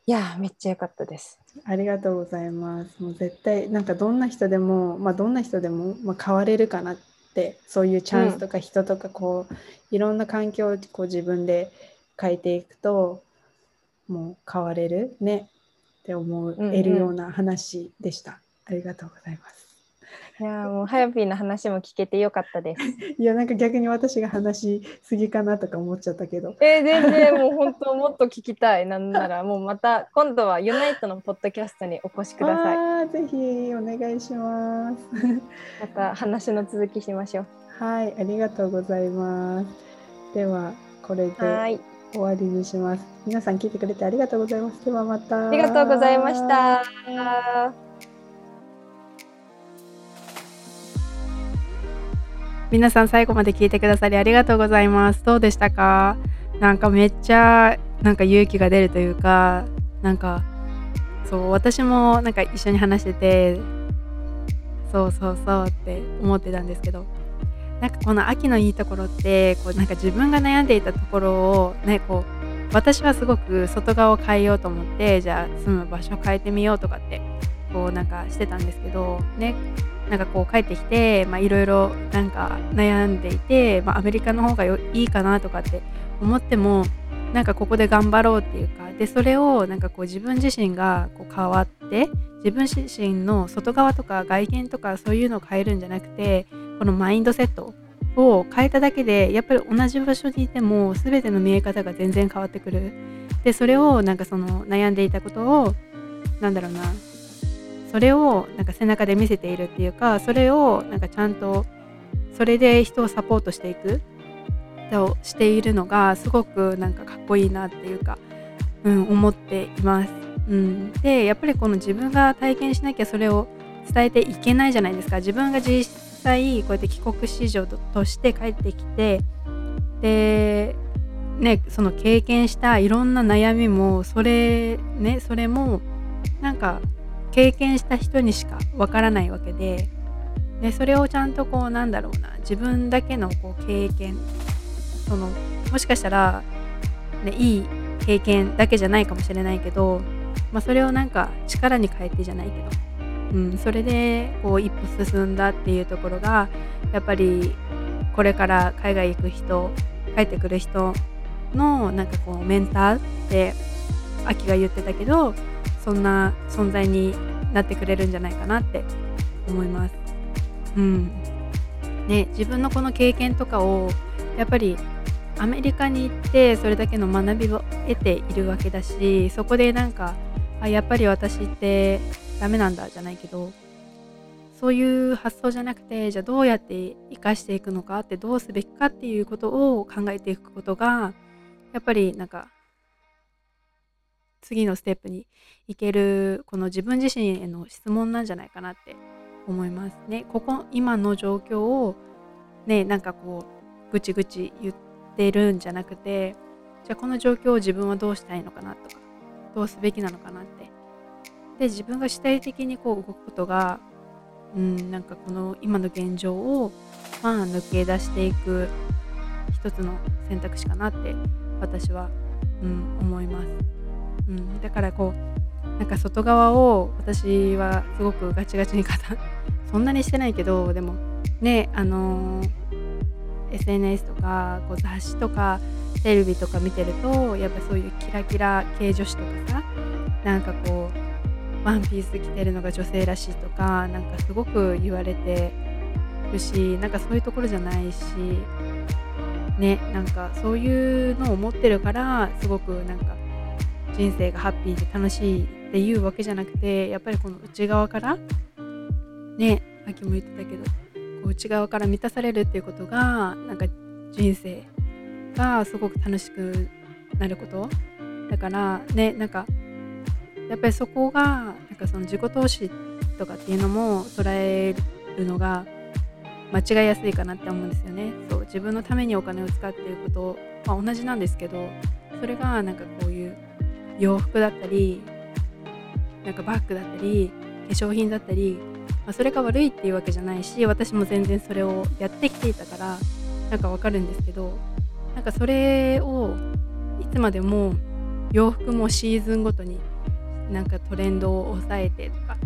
いやーめっちゃ良かったです。ありがとうございます。もう絶対なんかどんな人でも、まあどんな人でも、まあ、変われるかなって、そういうチャンスとか人とかこう、いろんな環境をこう自分で変えていくと、もう変われるねって思うんえるような話でした。ありがとうございます。いやーもうハヤピーの話も聞けてよかったです。いや、なんか逆に私が話しすぎかなとか思っちゃったけど。えー、全然もう本当もっと聞きたい。なんならもうまた今度はユナイトのポッドキャストにお越しください。あーぜひお願いします。また話の続きしましょう。はい、ありがとうございます。では、これで。終わりにします。皆さん聞いてくれてありがとうございます。ではまた。ありがとうございました。皆さん最後まで聞いてくださりありがとうございます。どうでしたか？なんかめっちゃなんか勇気が出るというかなんかそう私もなんか一緒に話しててそうそうそうって思ってたんですけどなんかこの秋のいいところってこうなんか自分が悩んでいたところをねこう私はすごく外側を変えようと思ってじゃあ住む場所を変えてみようとかってこうなんかしてたんですけどねなんかこう帰ってきてまあいろいろなんか悩んでいて、まあ、アメリカの方がいいかなとかって思ってもなんかここで頑張ろうっていうかでそれをなんかこう自分自身がこう変わって自分自身の外側とか外見とかそういうのを変えるんじゃなくてこのマインドセットを変えただけでやっぱり同じ場所にいても全ての見え方が全然変わってくる。でそれをなんかその悩んでいたことをなんだろうなそれをなんか背中で見せているっていうかそれをなんかちゃんとそれで人をサポートしていくをしているのがすごくなんかかっこいいなっていうか、うん、思っています。うん、でやっぱりこの自分が体験しなきゃそれを伝えていけないじゃないですか自分が実際こうやって帰国子女として帰ってきてでねその経験したいろんな悩みもそれねそれもなんか経験した人にしかわからないわけででそれをちゃんとこうなんだろうな自分だけのこう経験そのもしかしたら、ね、いい経験だけじゃないかもしれないけど、まあ、それをなんか力に変えてじゃないけどうん、それでこう一歩進んだっていうところがやっぱりこれから海外行く人帰ってくる人のなんかこうメンターって秋が言ってたけどそんな存在になってくれるんじゃないかなって思います。うんね、自分のこの経験とかをやっぱりアメリカに行ってそれだけの学びを得ているわけだしそこでなんかあやっぱり私ってダメなんだじゃないけどそういう発想じゃなくてじゃあどうやって生かしていくのかってどうすべきかっていうことを考えていくことがやっぱりなんか次のステップに行けるこの自分自身への質問なんじゃないかなって思いますね。ここ今の状況をねなんかこうぐちぐち言ってるんじゃなくてじゃあこの状況を自分はどうしたいのかなとかどうすべきなのかなってで自分が主体的にこう動くことがうんなんかこの今の現状をまあ抜け出していく一つの選択肢かなって私は、うん、思います、うん、だからこうなんか外側を私はすごくガチガチに固 そんなにしてないけどでもねあのー SNS とかこう雑誌とかテレビとか見てるとやっぱそういうキラキラ系女子とかさなんかこうワンピース着てるのが女性らしいとかなんかすごく言われてるしなんかそういうところじゃないしねなんかそういうのを思ってるからすごくなんか人生がハッピーで楽しいっていうわけじゃなくてやっぱりこの内側からねさっきも言ってたけどこう内側から満たされるっていうことがなんか人生がすごく楽しくなることだからねなんかやっぱりそこがなんかその自己投資とかっていうのも捉えるのが間違いやすいかなって思うんですよね。そう自分のためにお金を使っていること、まあ、同じなんですけどそれがなんかこういう洋服だったりなんかバッグだったり化粧品だったり、まあ、それが悪いっていうわけじゃないし私も全然それをやってきていたからなんかわかるんですけどなんかそれをいつまでも洋服もシーズンごとになんかトレンドを抑えてとか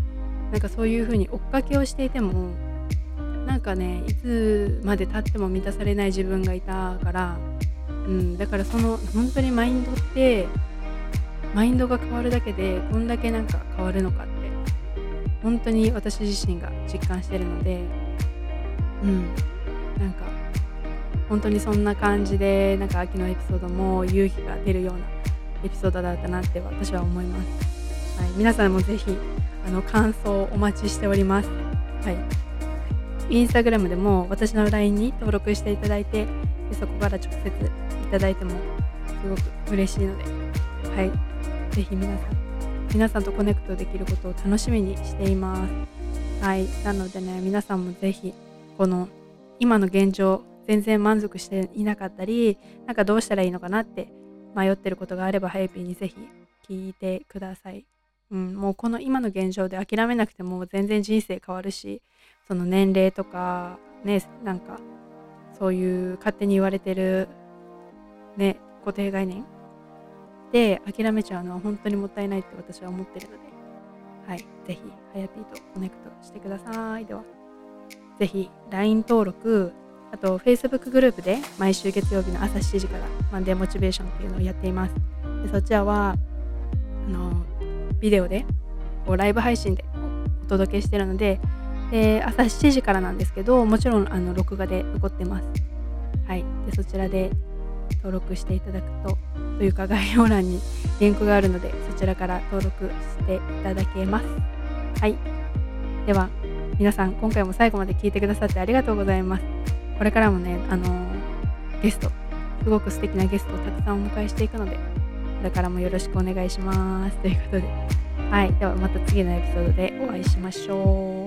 なんかそういう風に追っかけをしていてもなんかねいつまでたっても満たされない自分がいたから、うん、だからその本当にマインドってマインドが変わるだけでこんだけなんか変わるのかって本当に私自身が実感してるのでうん。なんか本当にそんな感じでなんか秋のエピソードも勇気が出るようなエピソードだったなって私は思います、はい、皆さんもぜひあの感想をお待ちしております。はい。インスタグラムでも私の LINE に登録していただいてでそこから直接いただいてもすごく嬉しいのではい。ぜひ皆さん皆さんとコネクトできることを楽しみにしています。はい。なのでね皆さんもぜひこの今の現状全然満足していなかったりなんかどうしたらいいのかなって迷ってることがあればハイピーにぜひ聞いてください、うん、もうこの今の現状で諦めなくても全然人生変わるしその年齢とかねなんかそういう勝手に言われてるね固定概念で諦めちゃうのは本当にもったいないって私は思ってるので。はいぜひはやぴーとコネクトしてください。ではぜひ LINE 登録あと Facebook グループで毎週月曜日の朝7時からマンデーモチベーションっていうのをやっています。でそちらはあのビデオでこうライブ配信でお届けしてるのでで朝7時からなんですけどもちろんあの録画で残ってます。はいでそちらで登録していただくとというか概要欄にリンクがあるのでそちらから登録していただけます。はい。では皆さん今回も最後まで聞いてくださってありがとうございます。これからもねあのーゲストすごく素敵なゲストをたくさんお迎えしていくのでこれからもよろしくお願いします。ということで。はい。ではまた次のエピソードでお会いしましょう。